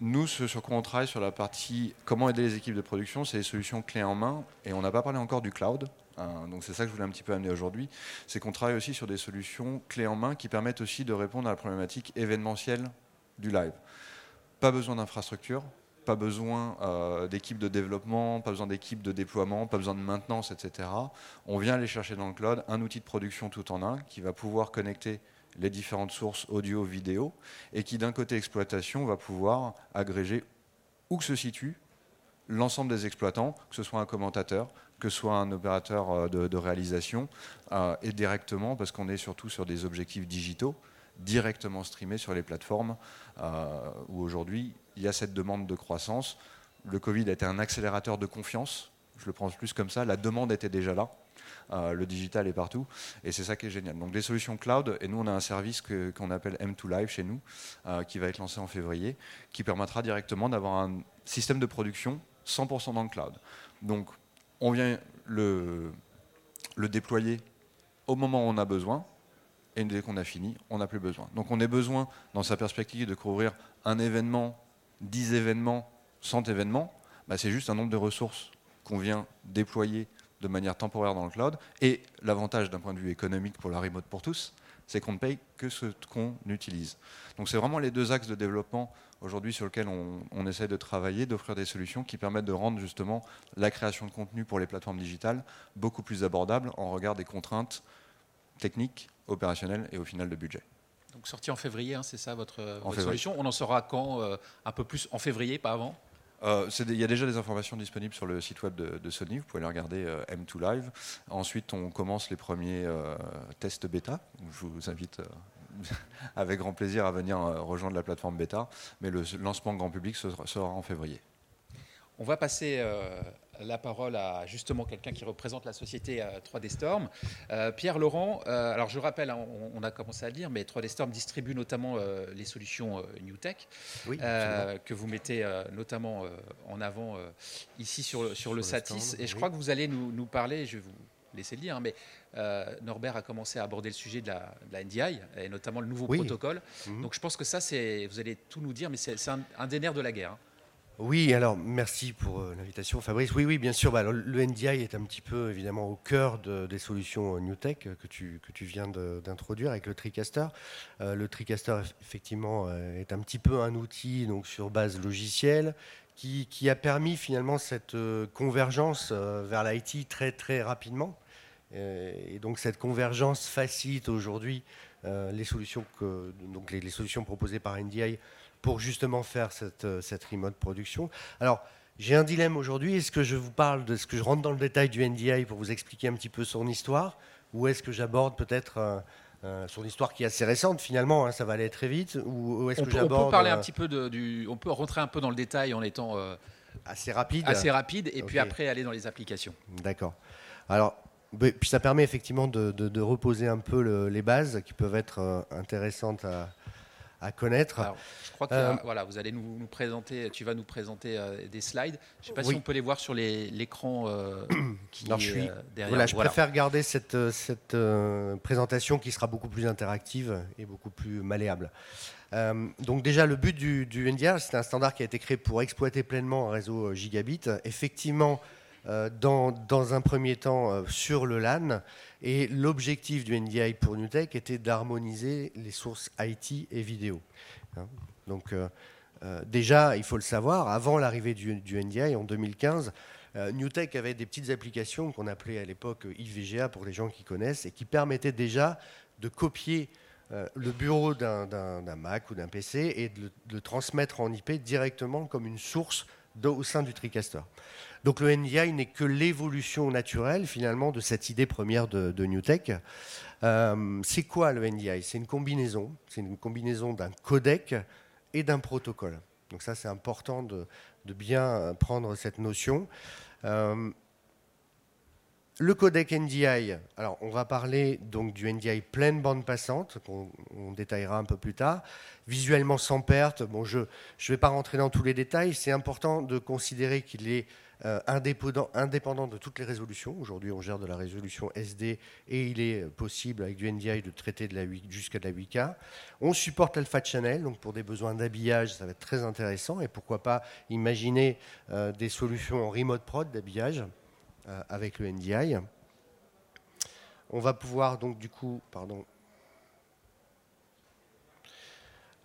Nous, ce sur quoi on travaille sur la partie comment aider les équipes de production, c'est les solutions clés en main. Et on n'a pas parlé encore du cloud. Hein. donc c'est ça que je voulais un petit peu amener aujourd'hui. C'est qu'on travaille aussi sur des solutions clés en main qui permettent aussi de répondre à la problématique événementielle du live. Pas besoin d'infrastructure, pas besoin euh, d'équipe de développement, pas besoin d'équipe de déploiement, pas besoin de maintenance, etc. On vient aller chercher dans le cloud un outil de production tout en un qui va pouvoir connecter les différentes sources audio, vidéo, et qui d'un côté exploitation va pouvoir agréger où que se situe l'ensemble des exploitants, que ce soit un commentateur, que ce soit un opérateur euh, de, réalisation, euh, et directement, parce qu'on est surtout sur des objectifs digitaux, directement streamés sur les plateformes, où aujourd'hui il y a cette demande de croissance. Le Covid a été un accélérateur de confiance. Je le pense plus comme ça. La demande était déjà là. Euh, le digital est partout. Et c'est ça qui est génial. Donc des solutions cloud. Et nous, on a un service qu'on appelle M2 Live chez nous, euh, qui va être lancé en février, qui permettra directement d'avoir un système de production 100% dans le cloud. Donc on vient le, le déployer au moment où on a besoin. Et dès qu'on a fini, on n'a plus besoin. Donc on a besoin, dans sa perspective, de couvrir un événement 10 événements, 100 événements, bah, c'est juste un nombre de ressources qu'on vient déployer de manière temporaire dans le cloud. Et l'avantage d'un point de vue économique pour la remote pour tous, c'est qu'on ne paye que ce qu'on utilise. Donc c'est vraiment les deux axes de développement aujourd'hui sur lesquels on, essaie de travailler, d'offrir des solutions qui permettent de rendre justement la création de contenu pour les plateformes digitales beaucoup plus abordable en regard des contraintes techniques, opérationnelles et au final de budget. Donc sorti en février, hein, c'est ça votre, solution. On en saura quand Un peu plus en février, pas avant? Il y a déjà des informations disponibles sur le site web de, Sony, vous pouvez les regarder M2 Live. Ensuite, on commence les premiers tests bêta. Je vous invite <laughs> avec grand plaisir à venir rejoindre la plateforme bêta, mais le lancement grand public sera en février. On va passer euh, la parole à justement quelqu'un qui représente la société 3D euh, Storm. Euh, Pierre Laurent, alors je rappelle, hein, on, a commencé à le dire, mais 3D Storm distribue notamment les solutions NewTech que vous mettez notamment en avant ici sur, sur, le Satis. et je crois que vous allez nous, parler, je vais vous laisser le dire, hein, mais Norbert a commencé à aborder le sujet de la, NDI et notamment le nouveau protocole. Mhm. Donc je pense que ça, c'est, vous allez tout nous dire, mais c'est un, des nerfs de la guerre. Hein. Oui, alors merci pour euh, l'invitation, Fabrice. Oui, oui, bien sûr. Bah, le NDI est un petit peu évidemment au cœur des solutions New Tech que tu, que tu viens d'introduire avec le TriCaster. Euh, le TriCaster, effectivement, euh, est un petit peu un outil donc, sur base logicielle qui, qui a permis finalement cette convergence vers l'IT très, très rapidement. Et donc cette convergence facilite aujourd'hui les, solutions les solutions proposées par NDI pour justement faire cette, euh, cette remote production. Alors, j'ai un dilemme aujourd'hui. Est-ce que je vous parle de ce que je rentre dans le détail du NDI pour vous expliquer un petit peu son histoire? Ou est-ce que j'aborde peut-être euh, euh, son histoire qui est assez récente finalement, hein, ça va aller très vite? Ou, est-ce que j'aborde On peut parler un petit peu de, du. On peut rentrer un peu dans le détail en étant. assez rapide? Assez rapide, et puis après aller dans les applications. D'accord. Alors, puis ça permet effectivement de, de, reposer un peu les bases qui peuvent être intéressantes à, à connaître. je crois que euh, voilà, vous allez nous, présenter, tu vas nous présenter euh, des slides. Je ne sais pas si on peut les voir sur l'écran euh, <clears throat> qui est suis, derrière. Voilà, je préfère garder cette, cette présentation qui sera beaucoup plus interactive et beaucoup plus malléable. donc déjà, le but du, du NDR, c'est un standard qui a été créé pour exploiter pleinement un réseau gigabit. Effectivement, dans, dans, un premier temps euh, sur le LAN. Et l'objectif du NDI pour NewTek était d'harmoniser les sources IT et vidéo. Hein. Donc euh, déjà, il faut le savoir, avant l'arrivée du, du, NDI en 2015, NewTek avait des petites applications qu'on appelait à l'époque IVGA pour les gens qui connaissent et qui permettaient déjà de copier le bureau d'un Mac ou d'un PC et de le, transmettre en IP directement comme une source au sein du TriCaster. Donc le NDI n'est que l'évolution naturelle finalement de cette idée première de, de NewTek. Euh, c'est quoi le NDI C'est une combinaison, c'est une combinaison d'un codec et d'un protocole. Donc ça c'est important de, bien prendre cette notion. Euh, le codec NDI, alors on va parler donc du NDI pleine bande passante, qu'on détaillera un peu plus tard, visuellement sans perte. Je ne vais pas rentrer dans tous les détails, c'est important de considérer qu'il est euh, indépendant, de toutes les résolutions. Aujourd'hui, on gère de la résolution SD et il est possible avec du NDI de traiter jusqu'à de la 8K. On supporte Alpha Channel, donc pour des besoins d'habillage, ça va être très intéressant. Et pourquoi pas imaginer euh, des solutions en remote prod d'habillage euh, avec le NDI. On va pouvoir donc du coup, pardon,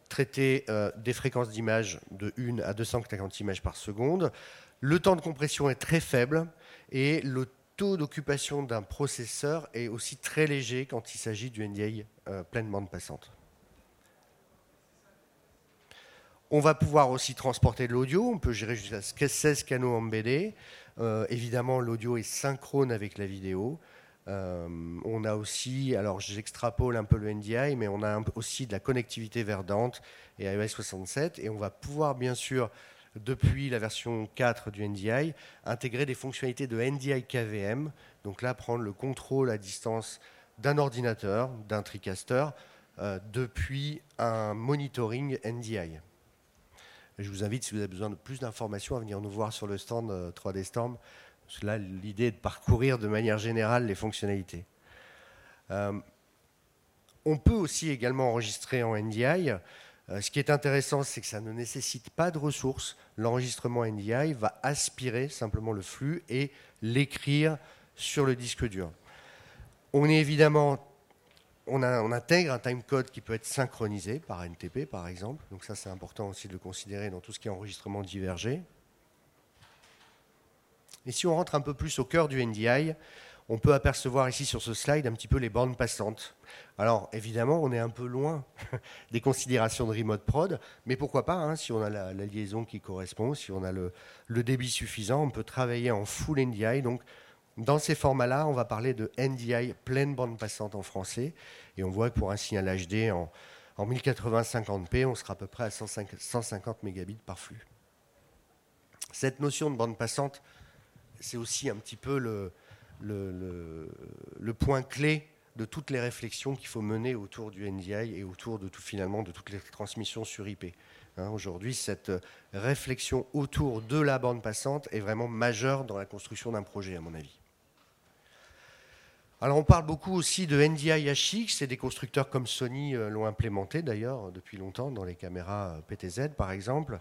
traiter des fréquences d'image de 1 à 250 images par seconde. Le temps de compression est très faible et le taux d'occupation d'un processeur est aussi très léger quand il s'agit du NDI euh, pleine bande passante. On va pouvoir aussi transporter de l'audio, on peut gérer jusqu'à 16 canaux embeddés. Euh, évidemment, l'audio est synchrone avec la vidéo. Euh, on a aussi, alors j'extrapole un peu le NDI, mais on a aussi de la connectivité vers Dante et iOS 67. Et on va pouvoir bien sûr depuis la version 4 du NDI, intégrer des fonctionnalités de NDI KVM. Donc là, prendre le contrôle à distance d'un ordinateur, d'un TriCaster, euh, depuis un monitoring NDI. Je vous invite, si vous avez besoin de plus d'informations, à venir nous voir sur le stand 3D euh, Storm. Là, l'idée est de parcourir de manière générale les fonctionnalités. Euh, on peut aussi également enregistrer en NDI. Euh, ce qui est intéressant, c'est que ça ne nécessite pas de ressources. L'enregistrement NDI va aspirer simplement le flux et l'écrire sur le disque dur. On est évidemment, on, intègre un timecode qui peut être synchronisé par NTP par exemple. Donc ça, c'est important aussi de le considérer dans tout ce qui est enregistrement divergé. Et si on rentre un peu plus au cœur du NDI, on peut apercevoir ici sur ce slide un petit peu les bandes passantes. Alors évidemment, on est un peu loin <laughs> des considérations de remote prod, mais pourquoi pas, hein, si on a la, liaison qui correspond, si on a le, débit suffisant, on peut travailler en full NDI. Donc dans ces formats-là, on va parler de NDI pleine bande passante en français, et on voit que pour un signal HD en, en 1080-50p, on sera à peu près à 150 mégabits par flux. Cette notion de bande passante, c'est aussi un petit peu le, le, point clé de toutes les réflexions qu'il faut mener autour du NDI et autour de tout, finalement de toutes les transmissions sur IP. Hein, aujourd'hui, cette réflexion autour de la bande passante est vraiment majeure dans la construction d'un projet, à mon avis. Alors on parle beaucoup aussi de NDI HX et des constructeurs comme Sony euh, l'ont implémenté d'ailleurs depuis longtemps dans les caméras euh, PTZ par exemple.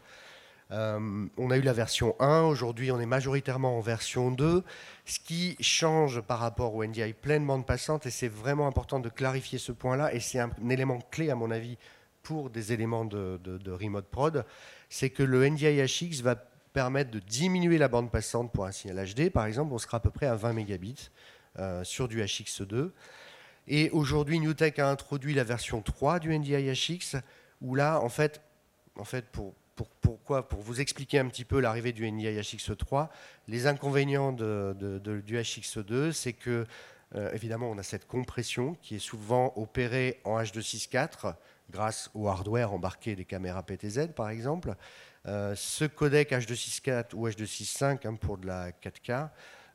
Euh, on a eu la version 1, aujourd'hui on est majoritairement en version 2, ce qui change par rapport au NDI pleinement de passante, et c'est vraiment important de clarifier ce point-là, et c'est un, élément clé à mon avis pour des éléments de, remote prod, c'est que le NDI HX va permettre de diminuer la bande passante pour un signal HD, par exemple, on sera à peu près à 20 mégabits euh, sur du HX2. Et aujourd'hui, NewTek a introduit la version 3 du NDI HX, où là, en fait, en fait pour, pourquoi Pour vous expliquer un petit peu l'arrivée du NDI HX3, les inconvénients de, du HX2, c'est que, euh, évidemment, on a cette compression qui est souvent opérée en H264 grâce au hardware embarqué des caméras PTZ, par exemple. Euh, ce codec H264 ou H265 hein, pour de la 4K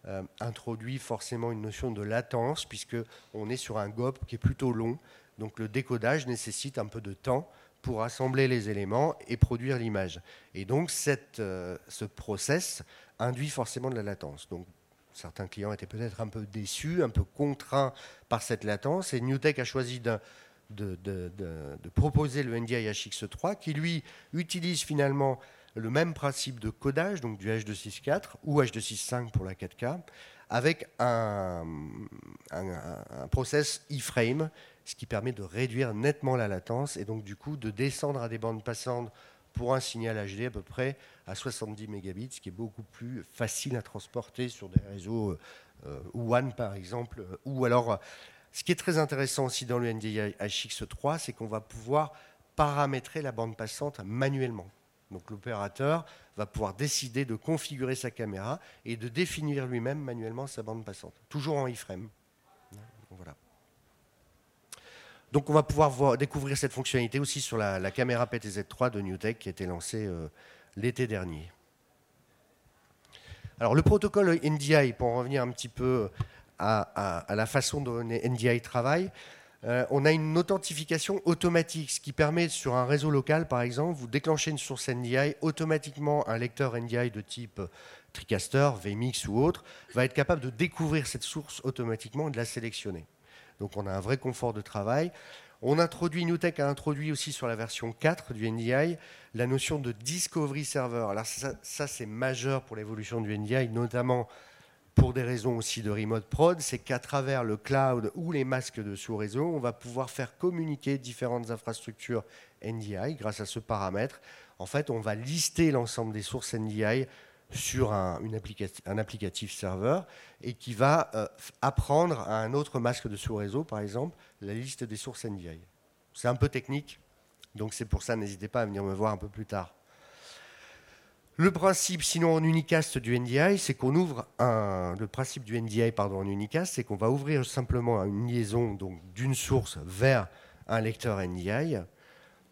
euh, introduit forcément une notion de latence, puisqu'on est sur un GOP qui est plutôt long. Donc le décodage nécessite un peu de temps pour assembler les éléments et produire l'image. Et donc euh, ce process induit forcément de la latence. Donc certains clients étaient peut-être un peu déçus, un peu contraints par cette latence, et NewTek a choisi de, proposer le NDI HX3 qui lui utilise finalement le même principe de codage, donc du H264 ou H265 pour la 4K, avec un, un, process iframe ce qui permet de réduire nettement la latence et donc du coup de descendre à des bandes passantes pour un signal HD à peu près à 70 mégabits, ce qui est beaucoup plus facile à transporter sur des réseaux euh, WAN par exemple. Ou alors, ce qui est très intéressant aussi dans le NDI HX3, c'est qu'on va pouvoir paramétrer la bande passante manuellement. Donc l'opérateur va pouvoir décider de configurer sa caméra et de définir lui-même manuellement sa bande passante, toujours en iframe. Voilà. Donc on va pouvoir découvrir cette fonctionnalité aussi sur la, caméra PTZ3 de NewTek qui a été lancée euh, l'été dernier. Alors le protocole NDI, pour en revenir un petit peu à, la façon dont NDI travaille, euh, on a une authentification automatique, ce qui permet sur un réseau local, par exemple, vous déclenchez une source NDI, automatiquement un lecteur NDI de type TriCaster, VMix ou autre, va être capable de découvrir cette source automatiquement et de la sélectionner. Donc on a un vrai confort de travail. On introduit, Newtek a introduit aussi sur la version 4 du NDI la notion de Discovery Server. Alors ça, c'est majeur pour l'évolution du NDI, notamment pour des raisons aussi de remote prod, c'est qu'à travers le cloud ou les masques de sous-réseau, on va pouvoir faire communiquer différentes infrastructures NDI grâce à ce paramètre. En fait, on va lister l'ensemble des sources NDI sur un, une un applicatif serveur et qui va euh, apprendre à un autre masque de sous-réseau, par exemple, la liste des sources NDI. C'est un peu technique, donc c'est pour ça, n'hésitez pas à venir me voir un peu plus tard. Le principe, sinon en unicast du NDI, c'est qu'on ouvre un. Le principe du NDI, pardon, en unicast, c'est qu'on va ouvrir simplement une liaison d'une source vers un lecteur NDI.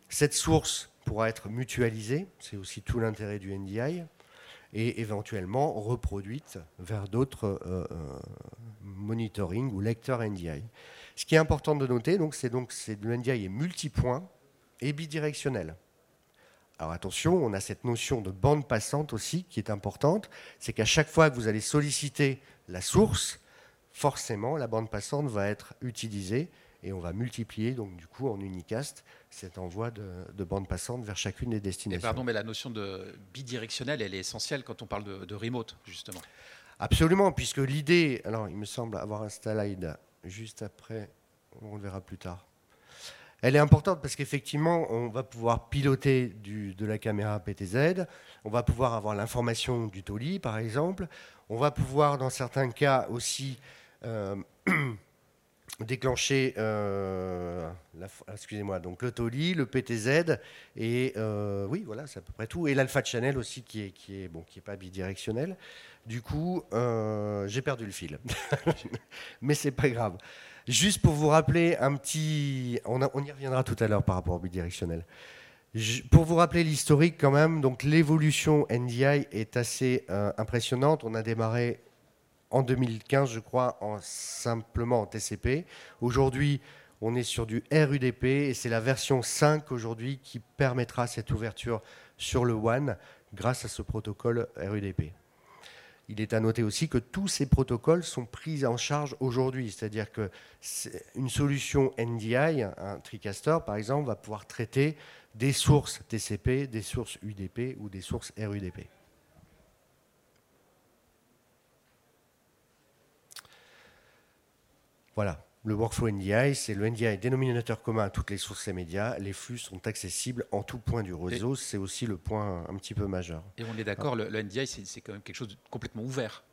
Cette source pourra être mutualisée, c'est aussi tout l'intérêt du NDI et éventuellement reproduite vers d'autres euh, euh, monitoring ou lecteurs NDI. Ce qui est important de noter, c'est donc que le NDI est multipoint et bidirectionnel. Alors attention, on a cette notion de bande passante aussi qui est importante, c'est qu'à chaque fois que vous allez solliciter la source, forcément la bande passante va être utilisée et on va multiplier donc du coup en unicast cet envoi de, bande passante vers chacune des destinations. pardon, mais la notion de bidirectionnel, elle est essentielle quand on parle de, remote, justement. Absolument, puisque l'idée, alors il me semble avoir un slide juste après, on le verra plus tard. Elle est importante parce qu'effectivement, on va pouvoir piloter du, de la caméra PTZ, on va pouvoir avoir l'information du TOLI, par exemple, on va pouvoir, dans certains cas aussi, <clears throat> déclencher excusez-moi donc le Toli, le PTZ et oui voilà c'est à peu près tout et l'Alpha Channel aussi qui est qui est bon qui est pas bidirectionnel. Du coup j'ai perdu le fil, <laughs> mais c'est pas grave. Juste pour vous rappeler un petit, on, y reviendra tout à l'heure par rapport au bidirectionnel pour vous rappeler l'historique quand même, donc l'évolution NDI est assez euh, impressionnante. On a démarré en 2015, je crois, en, simplement en TCP. Aujourd'hui, on est sur du RUDP et c'est la version 5 aujourd'hui qui permettra cette ouverture sur le WAN grâce à ce protocole RUDP. Il est à noter aussi que tous ces protocoles sont pris en charge aujourd'hui, c'est-à-dire que une solution NDI, un TriCaster par exemple, va pouvoir traiter des sources TCP, des sources UDP ou des sources RUDP. Voilà, le workflow NDI, c'est le NDI dénominateur commun à toutes les sources et médias. Les flux sont accessibles en tout point du réseau. C'est aussi le point un petit peu majeur. Et on est d'accord, le, le, NDI, c'est quand même quelque chose de complètement ouvert.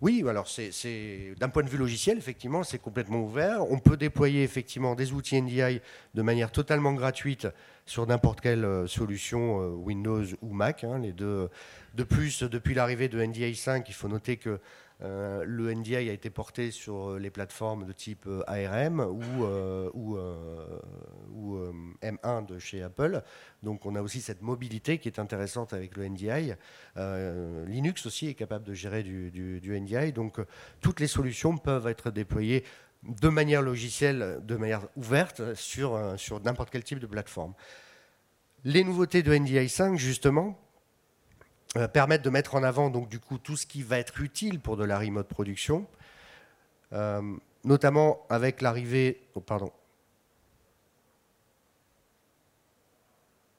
Oui, alors c'est d'un point de vue logiciel, effectivement, c'est complètement ouvert. On peut déployer effectivement des outils NDI de manière totalement gratuite sur n'importe quelle euh, solution euh, Windows ou Mac. Hein, les deux. De plus, depuis l'arrivée de NDI 5, il faut noter que euh, le NDI a été porté sur les plateformes de type ARM ou, ou, ou M1 de chez Apple. Donc on a aussi cette mobilité qui est intéressante avec le NDI. Linux aussi est capable de gérer du, NDI. Donc toutes les solutions peuvent être déployées de manière logicielle, de manière ouverte euh, sur n'importe quel type de plateforme. Les nouveautés de NDI 5, justement, euh, permettent de mettre en avant donc, du coup, tout ce qui va être utile pour de la remote production, euh, notamment avec l'arrivée. Oh, pardon.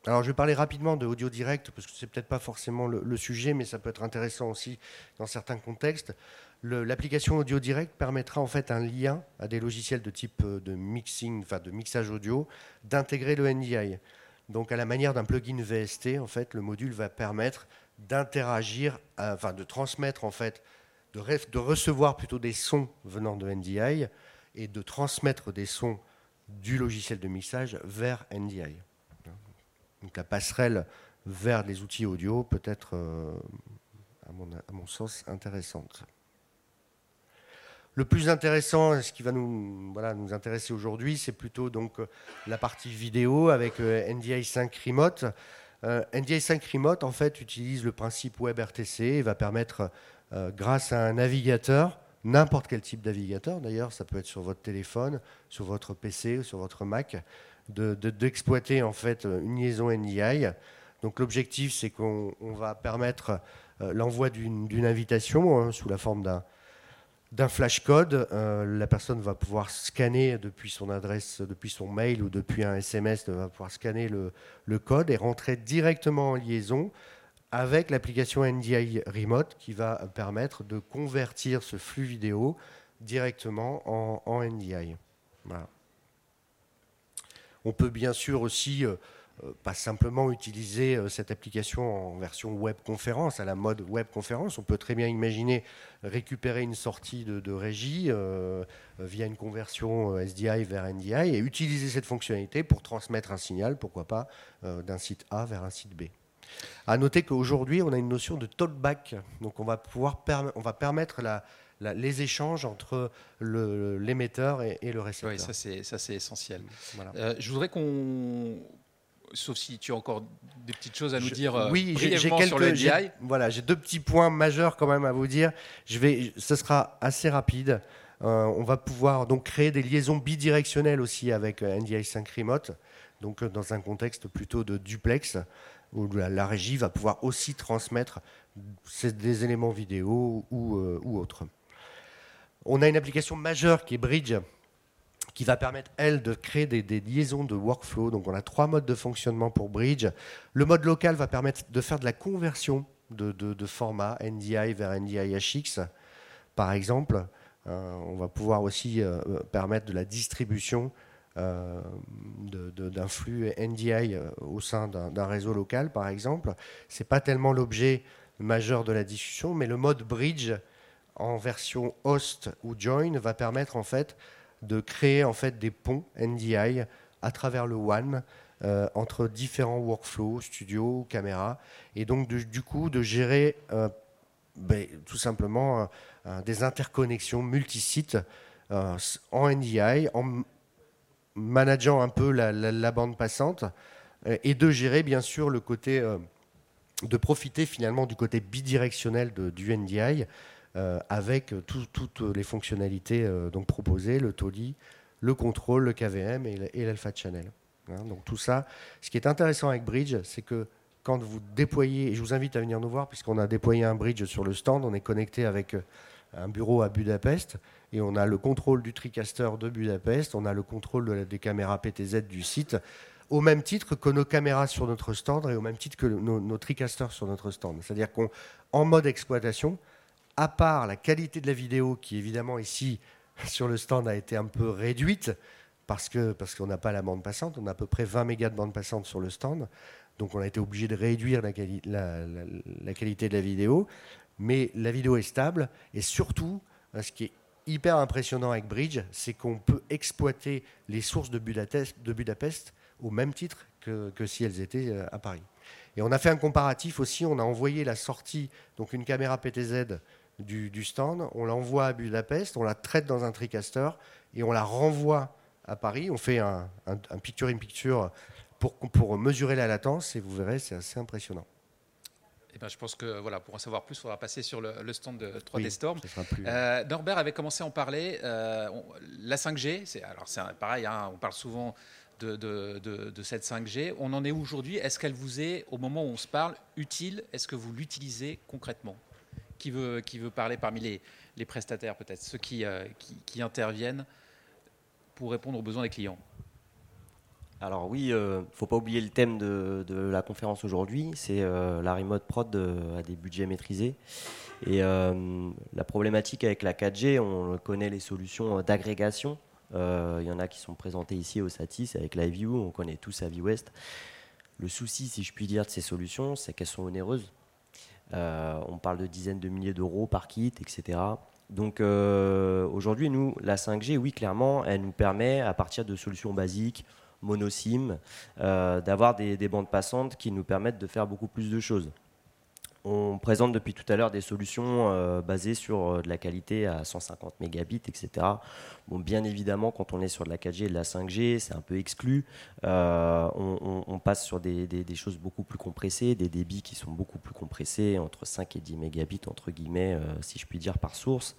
Alors, je vais parler rapidement de audio direct parce que c'est peut-être pas forcément le, sujet, mais ça peut être intéressant aussi dans certains contextes. L'application audio direct permettra en fait un lien à des logiciels de type euh, de mixing, enfin de mixage audio, d'intégrer le NDI. Donc à la manière d'un plugin VST, en fait, le module va permettre d'interagir, euh, enfin de transmettre en fait, de, recevoir plutôt des sons venant de NDI et de transmettre des sons du logiciel de mixage vers NDI. Donc la passerelle vers les outils audio peut être, euh, à, mon, sens, intéressante. Le plus intéressant, ce qui va nous, voilà, nous intéresser aujourd'hui, c'est plutôt donc la partie vidéo avec euh, NDI 5 Remote. Euh, NDI 5 Remote, en fait, utilise le principe WebRTC et va permettre, grâce à un navigateur, n'importe quel type navigateur d'ailleurs, ça peut être sur votre téléphone, sur votre PC sur votre Mac, d'exploiter en fait une liaison NDI. Donc l'objectif, c'est qu'on va permettre l'envoi d'une invitation hein, sous la forme d'un d'un flash code. Euh, la personne va pouvoir scanner depuis son adresse, depuis son mail ou depuis un SMS, va pouvoir scanner le, code et rentrer directement en liaison avec l'application NDI Remote qui va permettre de convertir ce flux vidéo directement en, NDI. On peut bien sûr aussi euh, pas simplement utiliser euh, cette application en version web conférence, à la mode web conférence. On peut très bien imaginer récupérer une sortie de, régie euh, via une conversion SDI vers NDI et utiliser cette fonctionnalité pour transmettre un signal, pourquoi pas, d'un site A vers un site B. À noter qu'aujourd'hui, on a une notion de talkback. Donc, on va pouvoir on va permettre les échanges entre l'émetteur et, le récepteur. Oui, ça c'est essentiel. je voudrais qu'on sauf si tu as encore des petites choses à nous dire euh, oui, j'ai quelques, sur le Voilà, j'ai deux petits points majeurs quand même à vous dire. Je vais, ce sera assez rapide. Euh, on va pouvoir donc créer des liaisons bidirectionnelles aussi avec euh, NDI 5 Remote, donc dans un contexte plutôt de duplex, où la, régie va pouvoir aussi transmettre des éléments vidéo ou, ou autres. On a une application majeure qui est Bridge, qui va permettre, elle, de créer des, liaisons de workflow. Donc on a trois modes de fonctionnement pour Bridge. Le mode local va permettre de faire de la conversion de, format NDI vers NDI HX, par exemple. Euh, on va pouvoir aussi euh, permettre de la distribution euh, d'un flux NDI au sein d'un réseau local, par exemple. Ce n'est pas tellement l'objet majeur de la discussion, mais le mode bridge en version host ou join va permettre en fait de créer en fait des ponts NDI à travers le WAN euh, entre différents workflows, studios, caméras, et donc du coup de gérer euh, ben, tout simplement euh, des interconnexions multisites en NDI, en manageant un peu la, bande passante, et de gérer bien sûr le côté, de profiter finalement du côté bidirectionnel du NDI, avec toutes les fonctionnalités donc proposées, le TOLI, le contrôle, le KVM et l'alpha channel. Hein, donc tout ça, ce qui est intéressant avec Bridge, c'est que quand vous déployez, et je vous invite à venir nous voir, puisqu'on a déployé un bridge sur le stand, on est connecté avec euh, un bureau à Budapest, et on a le contrôle du TriCaster de Budapest, on a le contrôle des caméras PTZ du site, au même titre que nos caméras sur notre stand et au même titre que nos, nos TriCasters sur notre stand. C'est-à-dire qu'en mode exploitation, à part la qualité de la vidéo, qui évidemment ici <laughs> sur le stand a été un peu réduite, parce qu'on parce n'a pas la bande passante. On a à peu près 20 mégas de bande passante sur le stand. Donc on a été obligé de réduire la, qualité de la vidéo. Mais la vidéo est stable. Et surtout, euh, ce qui est hyper impressionnant avec Bridge, c'est qu'on peut exploiter les sources de Budapest, de Budapest au même titre que, que, si elles étaient euh, à Paris. Et on a fait un comparatif aussi. On a envoyé la sortie, donc une caméra PTZ du, du stand. On l'envoie à Budapest. On la traite dans un TriCaster et on la renvoie à Paris. On fait un, picture-in-picture pour, pour mesurer la latence et vous verrez, c'est assez impressionnant. Eh ben, je pense que voilà, pour en savoir plus, il faudra passer sur le, stand de 3D Storm. Euh, Norbert avait commencé à en parler. Euh, la 5G, c'est alors c'est pareil. Hein, on parle souvent de, de, de, cette 5G. On en est aujourd'hui? Est-ce qu'elle vous est, au moment où on se parle, utile? Est-ce que vous l'utilisez concrètement? Qui veut, parler parmi les, prestataires, peut-être ceux qui, euh, qui, interviennent pour répondre aux besoins des clients alors oui, il euh, ne faut pas oublier le thème de, la conférence aujourd'hui, c'est euh, la remote prod à des budgets maîtrisés. Et la problématique avec la 4G, on connaît les solutions d'agrégation. Il y en a qui sont présentées ici au Satis avec LiveView, on connaît tous West. Le souci, si je puis dire, de ces solutions, c'est qu'elles sont onéreuses. On parle de dizaines de milliers d'euros par kit, etc. Donc euh, aujourd'hui, nous, la 5G, oui, clairement, elle nous permet, à partir de solutions basiques, monosim, euh, d'avoir des, bandes passantes qui nous permettent de faire beaucoup plus de choses. On présente depuis tout à l'heure des solutions euh, basées sur euh, de la qualité à 150 mégabits, etc. Bien évidemment, quand on est sur de la 4G et de la 5G, c'est un peu exclu. Euh, on, passe sur des, choses beaucoup plus compressées, des débits qui sont beaucoup plus compressés, entre 5 et 10 mégabits, entre guillemets, si je puis dire, par source.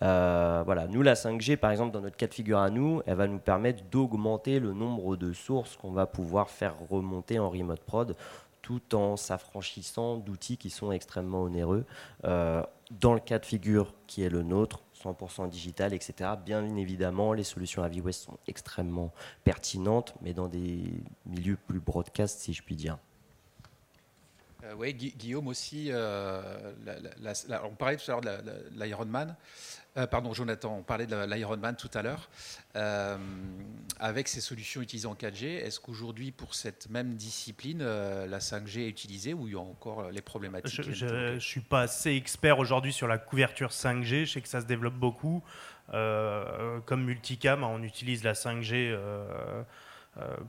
voilà, nous, la 5G, par exemple, dans notre cas de figure à nous, elle va nous permettre d'augmenter le nombre de sources qu'on va pouvoir faire remonter en remote prod tout en s'affranchissant d'outils qui sont extrêmement onéreux. Euh, dans le cas de figure qui est le nôtre, 100% digital, etc., bien évidemment, les solutions AviWest sont extrêmement pertinentes, mais dans des milieux plus broadcast, si je puis dire. Euh, oui, Guillaume aussi, euh, on parlait tout à l'heure de l'Ironman. Euh, pardon, Jonathan, on parlait de l'Ironman tout à l'heure. Euh, avec ces solutions utilisées en 4G, est-ce qu'aujourd'hui, pour cette même discipline, euh, la 5G est utilisée ou il y a encore les problématiques Je ne suis pas assez expert aujourd'hui sur la couverture 5G. Je sais que ça se développe beaucoup. comme multicam, on utilise la 5G.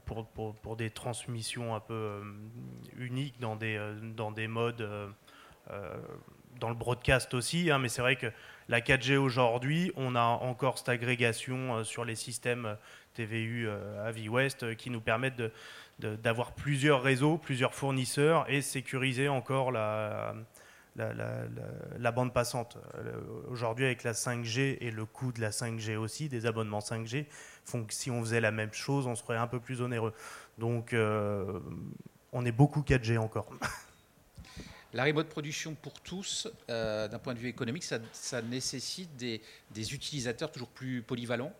Pour, pour, des transmissions un peu uniques dans des, dans des modes, dans le broadcast aussi, hein, mais c'est vrai que la 4G aujourd'hui, on a encore cette agrégation euh, sur les systèmes euh, TVU euh, West qui nous permettent d'avoir plusieurs réseaux, plusieurs fournisseurs et sécuriser encore la, bande passante. Aujourd'hui, avec la 5G et le coût de la 5G aussi, des abonnements 5G, font que si on faisait la même chose, on serait un peu plus onéreux. Donc, on est beaucoup 4G encore. <laughs> La remote production pour tous, euh, d'un point de vue économique, ça, nécessite des, utilisateurs toujours plus polyvalents,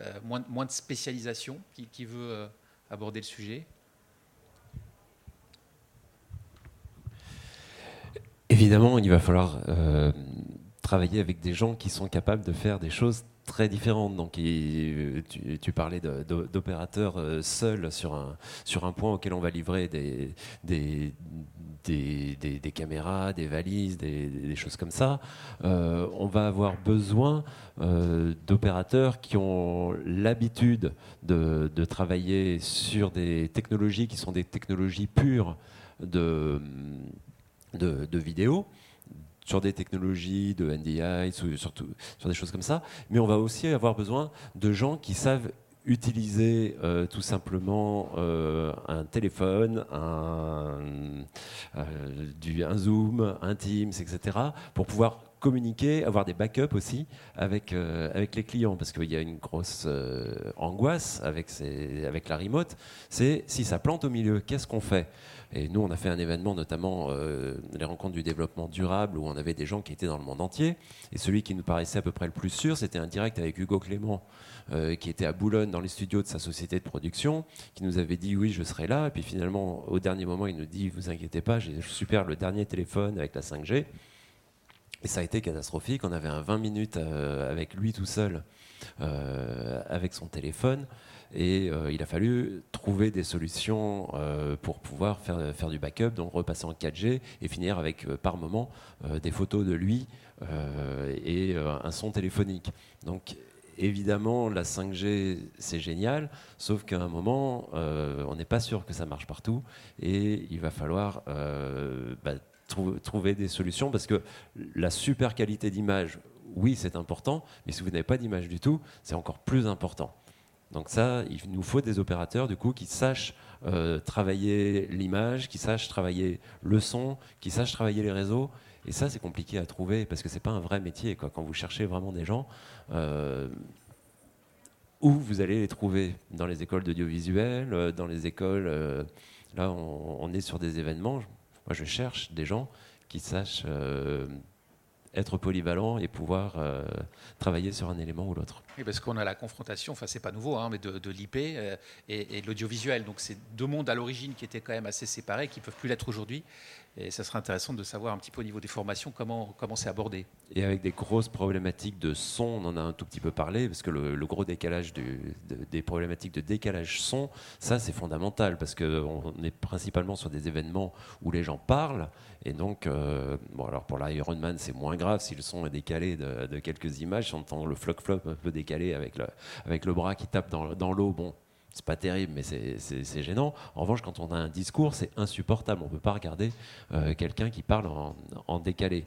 euh, moins, de spécialisation. Qui, veut euh, aborder le sujet Évidemment, il va falloir travailler avec des gens qui sont capables de faire des choses très différentes. Donc, tu, parlais d'opérateurs seuls sur un, sur un point auquel on va livrer des, caméras, des valises, des, choses comme ça. Euh, on va avoir besoin euh, d'opérateurs qui ont l'habitude de, travailler sur des technologies qui sont des technologies pures de, de, vidéo sur des technologies de NDI, sur des choses comme ça, mais on va aussi avoir besoin de gens qui savent utiliser euh, tout simplement euh, un téléphone, un, euh, un Zoom, un Teams, etc., pour pouvoir communiquer, avoir des backups aussi avec, les clients, parce qu'il y a une grosse angoisse avec, avec la remote, c'est si ça plante au milieu, qu'est-ce qu'on fait? Et nous, on a fait un événement, notamment les rencontres du développement durable, où on avait des gens qui étaient dans le monde entier. Et celui qui nous paraissait à peu près le plus sûr, c'était un direct avec Hugo Clément, euh, qui était à Boulogne dans les studios de sa société de production, qui nous avait dit oui, je serai là. Et puis finalement, au dernier moment, il nous dit vous inquiétez pas, j'ai super le dernier téléphone avec la 5G. Et ça a été catastrophique. On avait un 20 minutes euh, avec lui tout seul, euh, avec son téléphone. Et il a fallu trouver des solutions pour pouvoir faire, faire du backup, donc repasser en 4G et finir avec par moment des photos de lui et un son téléphonique. Donc évidemment, la 5G, c'est génial, sauf qu'à un moment, euh, on n'est pas sûr que ça marche partout et il va falloir euh, bah, trouver des solutions parce que la super qualité d'image, oui, c'est important, mais si vous n'avez pas d'image du tout, c'est encore plus important. Donc ça, il nous faut des opérateurs du coup qui sachent euh, travailler l'image, qui sachent travailler le son, qui sachent travailler les réseaux et ça, c'est compliqué à trouver parce que c'est pas un vrai métier. Quoi. Quand vous cherchez vraiment des gens, euh, où vous allez les trouver? Dans les écoles d'audiovisuel, euh, dans les écoles. Là, on, est sur des événements. Moi, je cherche des gens qui sachent être polyvalents et pouvoir travailler sur un élément ou l'autre. Oui, parce qu'on a la confrontation, enfin c'est pas nouveau, hein, mais de, l'IP et, et, de l'audiovisuel. Donc c'est deux mondes à l'origine qui étaient quand même assez séparés, qui peuvent plus l'être aujourd'hui. Et ça serait intéressant de savoir un petit peu au niveau des formations comment comment c'est abordé. Et avec des grosses problématiques de son, on en a un tout petit peu parlé, parce que le, gros décalage des problématiques de décalage son, ça c'est fondamental, parce qu'on est principalement sur des événements où les gens parlent, et donc, euh, bon alors pour l'Ironman c'est moins grave si le son est décalé de, quelques images, on entend le floc-flop un peu décalé avec le, avec le bras qui tape dans, dans l'eau, bon, c'est pas terrible, mais c'est gênant. En revanche, quand on a un discours, c'est insupportable. On ne peut pas regarder euh, quelqu'un qui parle en, décalé.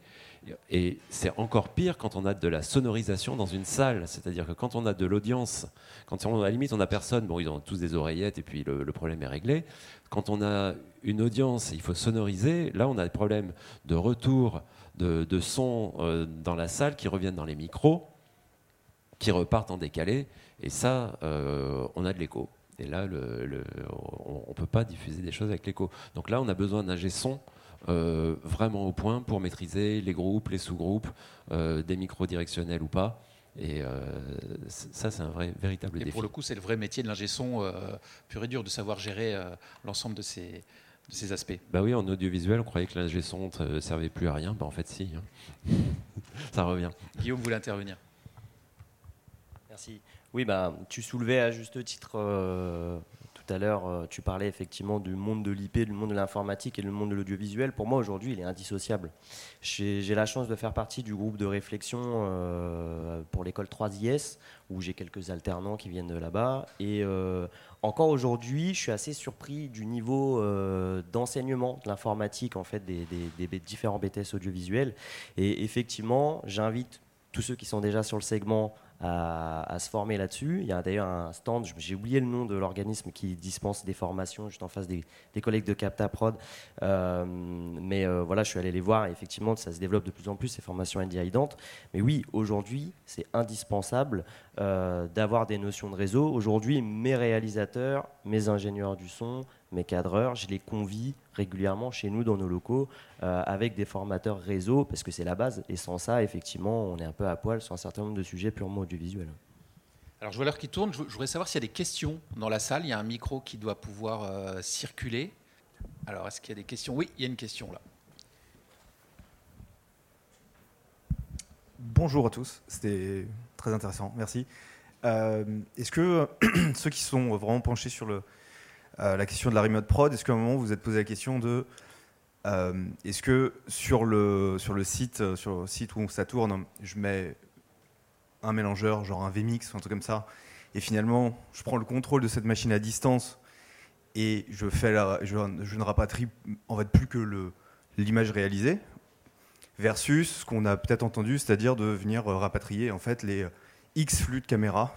Et c'est encore pire quand on a de la sonorisation dans une salle. C'est-à-dire que quand on a de l'audience, quand on, à la limite on a personne, bon, ils ont tous des oreillettes et puis le, problème est réglé. Quand on a une audience, il faut sonoriser. Là, on a des problèmes de retour de, de son euh, dans la salle qui reviennent dans les micros, qui repartent en décalé. Et ça, euh, on a de l'écho. Et là, on ne peut pas diffuser des choses avec l'écho. Donc là, on a besoin d'un son euh, vraiment au point pour maîtriser les groupes, les sous-groupes, euh, des micros directionnels ou pas. Et euh, ça, c'est un vrai, véritable et défi. Pour le coup, c'est le vrai métier de l'ingé son pur et dur, de savoir gérer l'ensemble de ces, de ces aspects. Bah oui, en audiovisuel, on croyait que l'ingé son ne servait plus à rien. Bah en fait, si. Hein. <laughs> ça revient. Guillaume voulait intervenir. Oui, bah, tu soulevais à juste titre euh, tout à l'heure, euh, tu parlais effectivement du monde de l'IP, du monde de l'informatique et du monde de l'audiovisuel. Pour moi, aujourd'hui, il est indissociable. J'ai la chance de faire partie du groupe de réflexion euh, pour l'école 3IS, où j'ai quelques alternants qui viennent de là-bas. Et encore aujourd'hui, je suis assez surpris du niveau d'enseignement de l'informatique, en fait, des, des différents BTS audiovisuels. Et effectivement, j'invite tous ceux qui sont déjà sur le segment à, se former là-dessus. Il y a d'ailleurs un stand, j'ai oublié le nom de l'organisme qui dispense des formations juste en face des, collègues de CaptaProd. Euh, mais euh, voilà, je suis allé les voir et effectivement, ça se développe de plus en plus, ces formations NDI Dante. Mais oui, aujourd'hui, c'est indispensable euh, d'avoir des notions de réseau. Aujourd'hui, mes réalisateurs, mes ingénieurs du son, mes cadreurs, je les convie régulièrement chez nous dans nos locaux euh, avec des formateurs réseau parce que c'est la base. Et sans ça, effectivement, on est un peu à poil sur un certain nombre de sujets purement audiovisuels. Alors je vois l'heure qui tourne. Je voudrais savoir s'il y a des questions dans la salle. Il y a un micro qui doit pouvoir euh, circuler. Alors est-ce qu'il y a des questions? Oui, il y a une question là. bonjour à tous, c'était très intéressant, merci. est-ce que <clears throat> ceux qui sont vraiment penchés sur le, la question de la remote prod, est-ce qu'à un moment vous vous êtes posé la question de est-ce que sur le, sur le site, sur le site où ça tourne, je mets un mélangeur, genre un VMix ou un truc comme ça, et finalement je prends le contrôle de cette machine à distance et je, fais je, ne rapatrie en fait plus que l'image réalisée, versus ce qu'on a peut-être entendu, c'est-à-dire de venir rapatrier en fait les X flux de caméra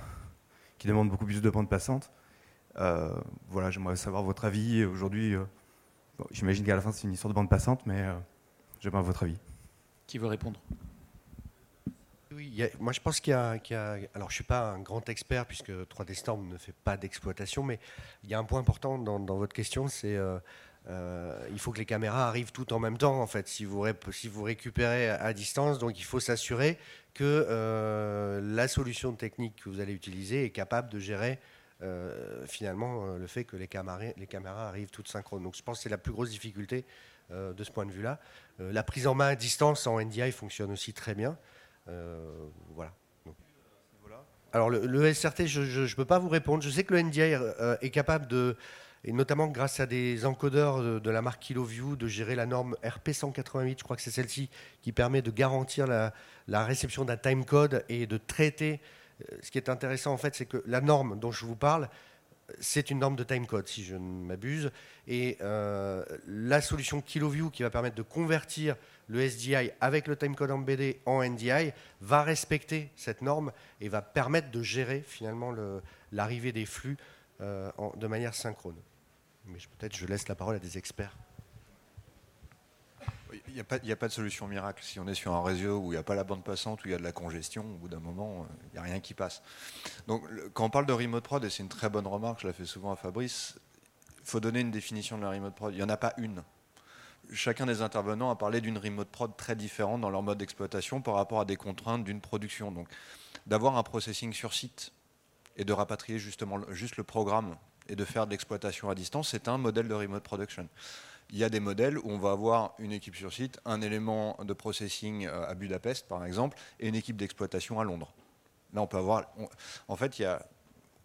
qui demandent beaucoup plus de bande passante. Euh, voilà, j'aimerais savoir votre avis aujourd'hui. Euh, j'imagine qu'à la fin c'est une histoire de bande passante, mais euh, j'aimerais votre avis. Qui veut répondre? Oui, moi je pense qu'il y, a. Alors je ne suis pas un grand expert puisque 3D Storm ne fait pas d'exploitation, mais il y a un point important dans, votre question, c'est euh, euh, il faut que les caméras arrivent toutes en même temps en fait. Si vous, si vous récupérez à distance, donc il faut s'assurer que euh, la solution technique que vous allez utiliser est capable de gérer finalement le fait que les caméras, arrivent toutes synchrones. Donc je pense que c'est la plus grosse difficulté de ce point de vue-là. la prise en main à distance en NDI fonctionne aussi très bien. Euh, voilà. Alors le, SRT, je ne peux pas vous répondre. Je sais que le NDI euh, est capable de, et notamment grâce à des encodeurs de, la marque KiloView, de gérer la norme RP188, je crois que c'est celle-ci, qui permet de garantir la réception d'un timecode et de traiter. Ce qui est intéressant en fait, c'est que la norme dont je vous parle, c'est une norme de timecode, si je ne m'abuse. Et euh, la solution KiloView, qui va permettre de convertir le SDI avec le timecode embeddé en NDI, va respecter cette norme et va permettre de gérer finalement l'arrivée des flux euh, de manière synchrone. Mais peut-être je laisse la parole à des experts. Il n'y a, pas de solution miracle. Si on est sur un réseau où il n'y a pas la bande passante, où il y a de la congestion, au bout d'un moment, euh, il n'y a rien qui passe. Donc, quand on parle de remote prod, et c'est une très bonne remarque, je la fais souvent à Fabrice, il faut donner une définition de la remote prod. Il n'y en a pas une. Chacun des intervenants a parlé d'une remote prod très différente dans leur mode d'exploitation par rapport à des contraintes d'une production. Donc, d'avoir un processing sur site et de rapatrier justement juste le programme et de faire de l'exploitation à distance, c'est un modèle de remote production il y a des modèles où on va avoir une équipe sur site, un élément de processing euh, à Budapest, par exemple, et une équipe d'exploitation à Londres. Là, on peut avoir. en fait, il y a.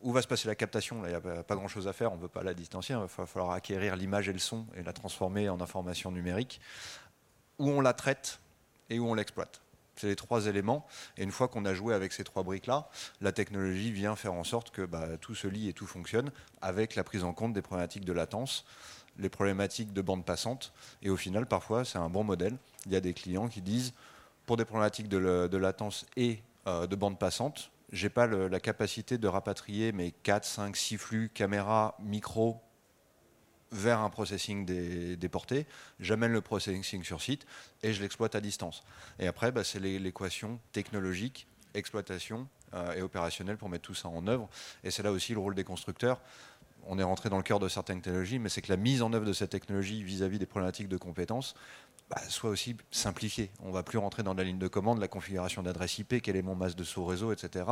Où va se passer la captation? Là, il n'y a pas grand-chose à faire, on ne peut pas la distancier. Il va falloir acquérir l'image et le son et la transformer en information numérique. Où on la traite et où on l'exploite. C'est les trois éléments. Et une fois qu'on a joué avec ces trois briques-là, la technologie vient faire en sorte que bah, tout se lie et tout fonctionne avec la prise en compte des problématiques de latence les problématiques de bande passante. Et au final, parfois, c'est un bon modèle. Il y a des clients qui disent, pour des problématiques de, latence et euh, de bande passante, j'ai pas la capacité de rapatrier mes 4, 5, 6 flux caméra, micro vers un processing déporté, j'amène le processing sur site et je l'exploite à distance. Et après, bah, c'est l'équation technologique, exploitation euh, et opérationnelle pour mettre tout ça en œuvre. Et c'est là aussi le rôle des constructeurs on est rentré dans le cœur de certaines technologies, mais c'est que la mise en œuvre de cette technologie vis-à-vis des problématiques de compétences bah, soit aussi simplifiée. On ne va plus rentrer dans la ligne de commande, la configuration d'adresse IP, quel est mon masse de sous-réseau, etc.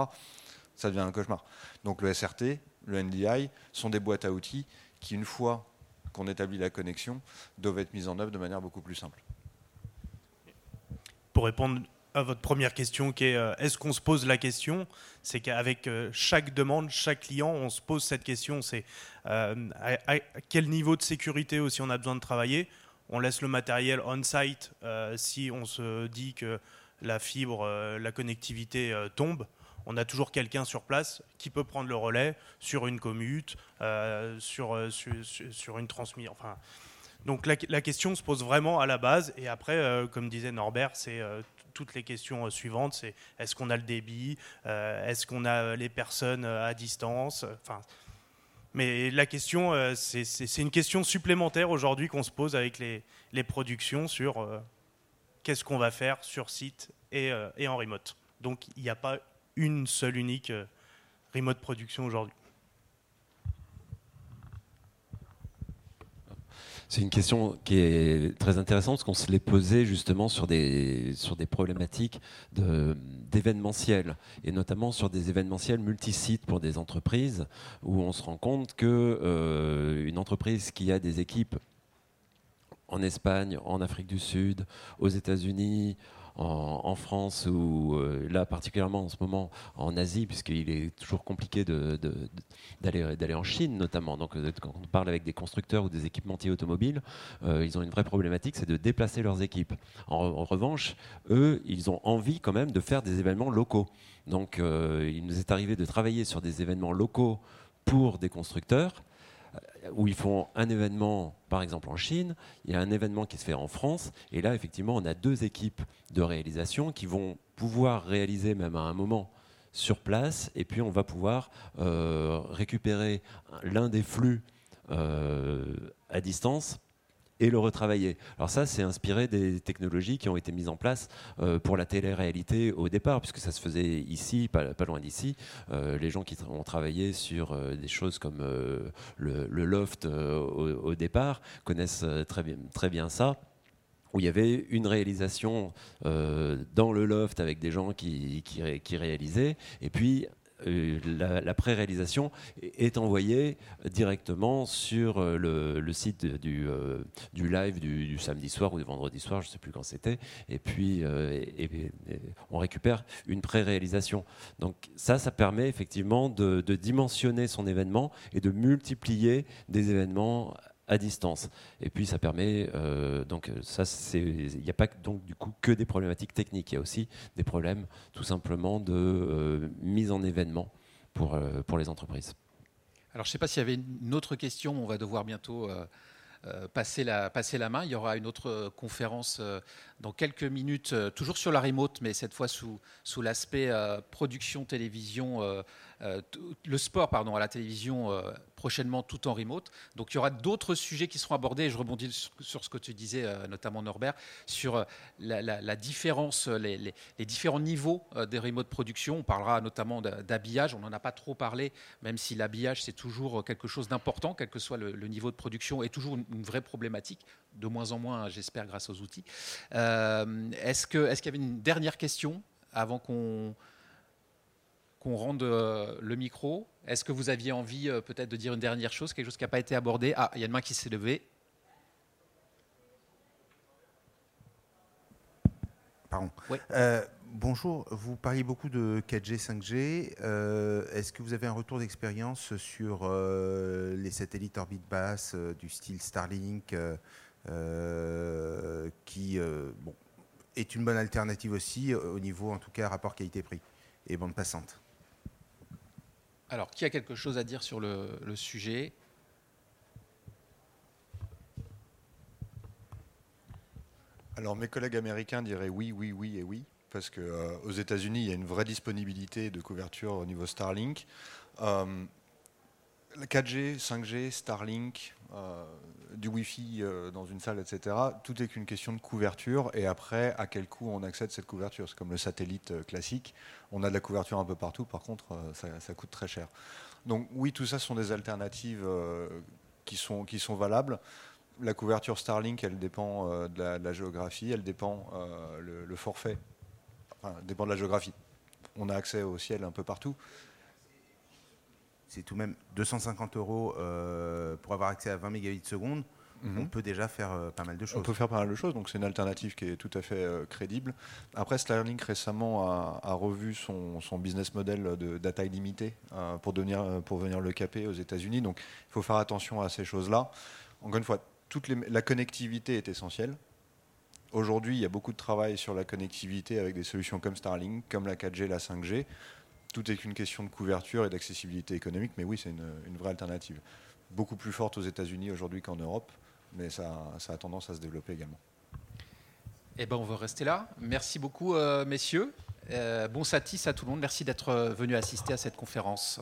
Ça devient un cauchemar. Donc le SRT, le NDI sont des boîtes à outils qui, une fois qu'on établit la connexion, doivent être mises en œuvre de manière beaucoup plus simple. Pour répondre votre première question qui est euh, est-ce qu'on se pose la question? C'est qu'avec euh, chaque demande, chaque client, on se pose cette question. C'est euh, à, quel niveau de sécurité aussi on a besoin de travailler? On laisse le matériel on-site si on se dit que la fibre, la connectivité tombe. On a toujours quelqu'un sur place qui peut prendre le relais sur une commute, sur, sur, une transmission. Enfin, donc la, la, question se pose vraiment à la base. Et après, comme disait Norbert, c'est toutes les questions euh, suivantes, c'est est-ce qu'on a le débit, euh, est-ce qu'on a les personnes euh, à distance, enfin. Mais la question, c'est une question supplémentaire aujourd'hui qu'on se pose avec les, productions sur qu'est-ce qu'on va faire sur site et en remote. Donc il n'y a pas une seule unique remote production aujourd'hui. C'est une question qui est très intéressante parce qu'on se l'est posé justement sur des, problématiques d'événementiel et notamment sur des événementiels multisites pour des entreprises où on se rend compte que euh, entreprise qui a des équipes en Espagne, en Afrique du Sud, aux États-Unis, en, France ou là particulièrement en ce moment en Asie, puisqu'il est toujours compliqué d'aller en Chine notamment. Donc quand on parle avec des constructeurs ou des équipementiers automobiles, ils ont une vraie problématique, c'est de déplacer leurs équipes. En, revanche, eux, ils ont envie quand même de faire des événements locaux. Donc il nous est arrivé de travailler sur des événements locaux pour des constructeurs où ils font un événement, par exemple en Chine, il y a un événement qui se fait en France, et là, effectivement, on a deux équipes de réalisation qui vont pouvoir réaliser même à un moment sur place, et puis on va pouvoir euh, récupérer l'un des flux euh, à distance et le retravailler. Alors ça, c'est inspiré des technologies qui ont été mises en place euh, pour la télé-réalité au départ, puisque ça se faisait ici, pas, loin d'ici. Euh, les gens qui ont travaillé sur euh, des choses comme le, loft au, départ connaissent très bien, ça où il y avait une réalisation dans le loft avec des gens qui, qui réalisaient, et puis euh, la, pré-réalisation est envoyée directement sur euh, le, site du, euh, du live du, samedi soir ou du vendredi soir, je ne sais plus quand c'était, et puis on récupère une pré-réalisation. Donc ça, ça permet effectivement de dimensionner son événement et de multiplier des événements à distance. Et puis ça permet, euh, donc ça c'est, il n'y a pas donc du coup que des problématiques techniques, il y a aussi des problèmes tout simplement de euh, mise en événement pour, euh, pour les entreprises. Alors je ne sais pas s'il y avait une autre question, on va devoir bientôt passer, la, passer la main. Il y aura une autre conférence dans quelques minutes, toujours sur la remote, mais cette fois sous, sous l'aspect production télévision le sport pardon, à la télévision euh, prochainement tout en remote. Donc il y aura d'autres sujets qui seront abordés. Je rebondis sur, ce que tu disais, euh, notamment Norbert, sur la, différence, les, différents niveaux des remote production. On parlera notamment d'habillage. On n'en a pas trop parlé, même si l'habillage c'est toujours quelque chose d'important, quel que soit le, niveau de production, est toujours une, vraie problématique. De moins en moins, j'espère, grâce aux outils. est-ce qu'il y avait une dernière question avant qu'on qu'on rende euh, le micro. Est-ce que vous aviez envie euh, peut-être de dire une dernière chose, quelque chose qui n'a pas été abordé? Ah, il y a une main qui s'est levée. Pardon. Euh, bonjour, vous parliez beaucoup de 4G, 5G. Est-ce que vous avez un retour d'expérience sur les satellites orbite basse du style Starlink qui bon, est une bonne alternative aussi au niveau, en tout cas, rapport qualité-prix et bande passante? Alors, qui a quelque chose à dire sur le, sujet? Alors, mes collègues américains diraient oui, oui, oui et oui, parce qu'aux euh, États-Unis, il y a une vraie disponibilité de couverture au niveau Starlink. Euh, 4G, 5G, Starlink, euh, du Wi-Fi euh, dans une salle, etc. Tout est qu'une question de couverture. Et après, à quel coût on accède à cette couverture? C'est comme le satellite euh, classique. On a de la couverture un peu partout. Par contre, ça, coûte très cher. Donc oui, tout ça sont des alternatives qui, sont, valables. La couverture Starlink, elle dépend de la, géographie. Elle dépend le, forfait. Enfin, dépend de la géographie. On a accès au ciel un peu partout c'est tout de même 250 euros euh, pour avoir accès à 20 mégabits seconde. Mhm. On peut déjà faire euh, pas mal de choses. On peut faire pas mal de choses, donc c'est une alternative qui est tout à fait euh, crédible. Après, Starlink récemment a, revu son, business model de data illimitée pour, devenir, pour venir le caper aux États-Unis. Donc il faut faire attention à ces choses-là. Encore une fois, toute la connectivité est essentielle. Aujourd'hui, il y a beaucoup de travail sur la connectivité avec des solutions comme Starlink, comme la 4G, la 5G tout est qu'une question de couverture et d'accessibilité économique, mais oui, c'est une, vraie alternative. Beaucoup plus forte aux États-Unis aujourd'hui qu'en Europe, mais ça, a tendance à se développer également. Eh ben, on va rester là. Merci beaucoup, euh, messieurs. Euh, bon satis à tout le monde. Merci d'être venu assister à cette conférence.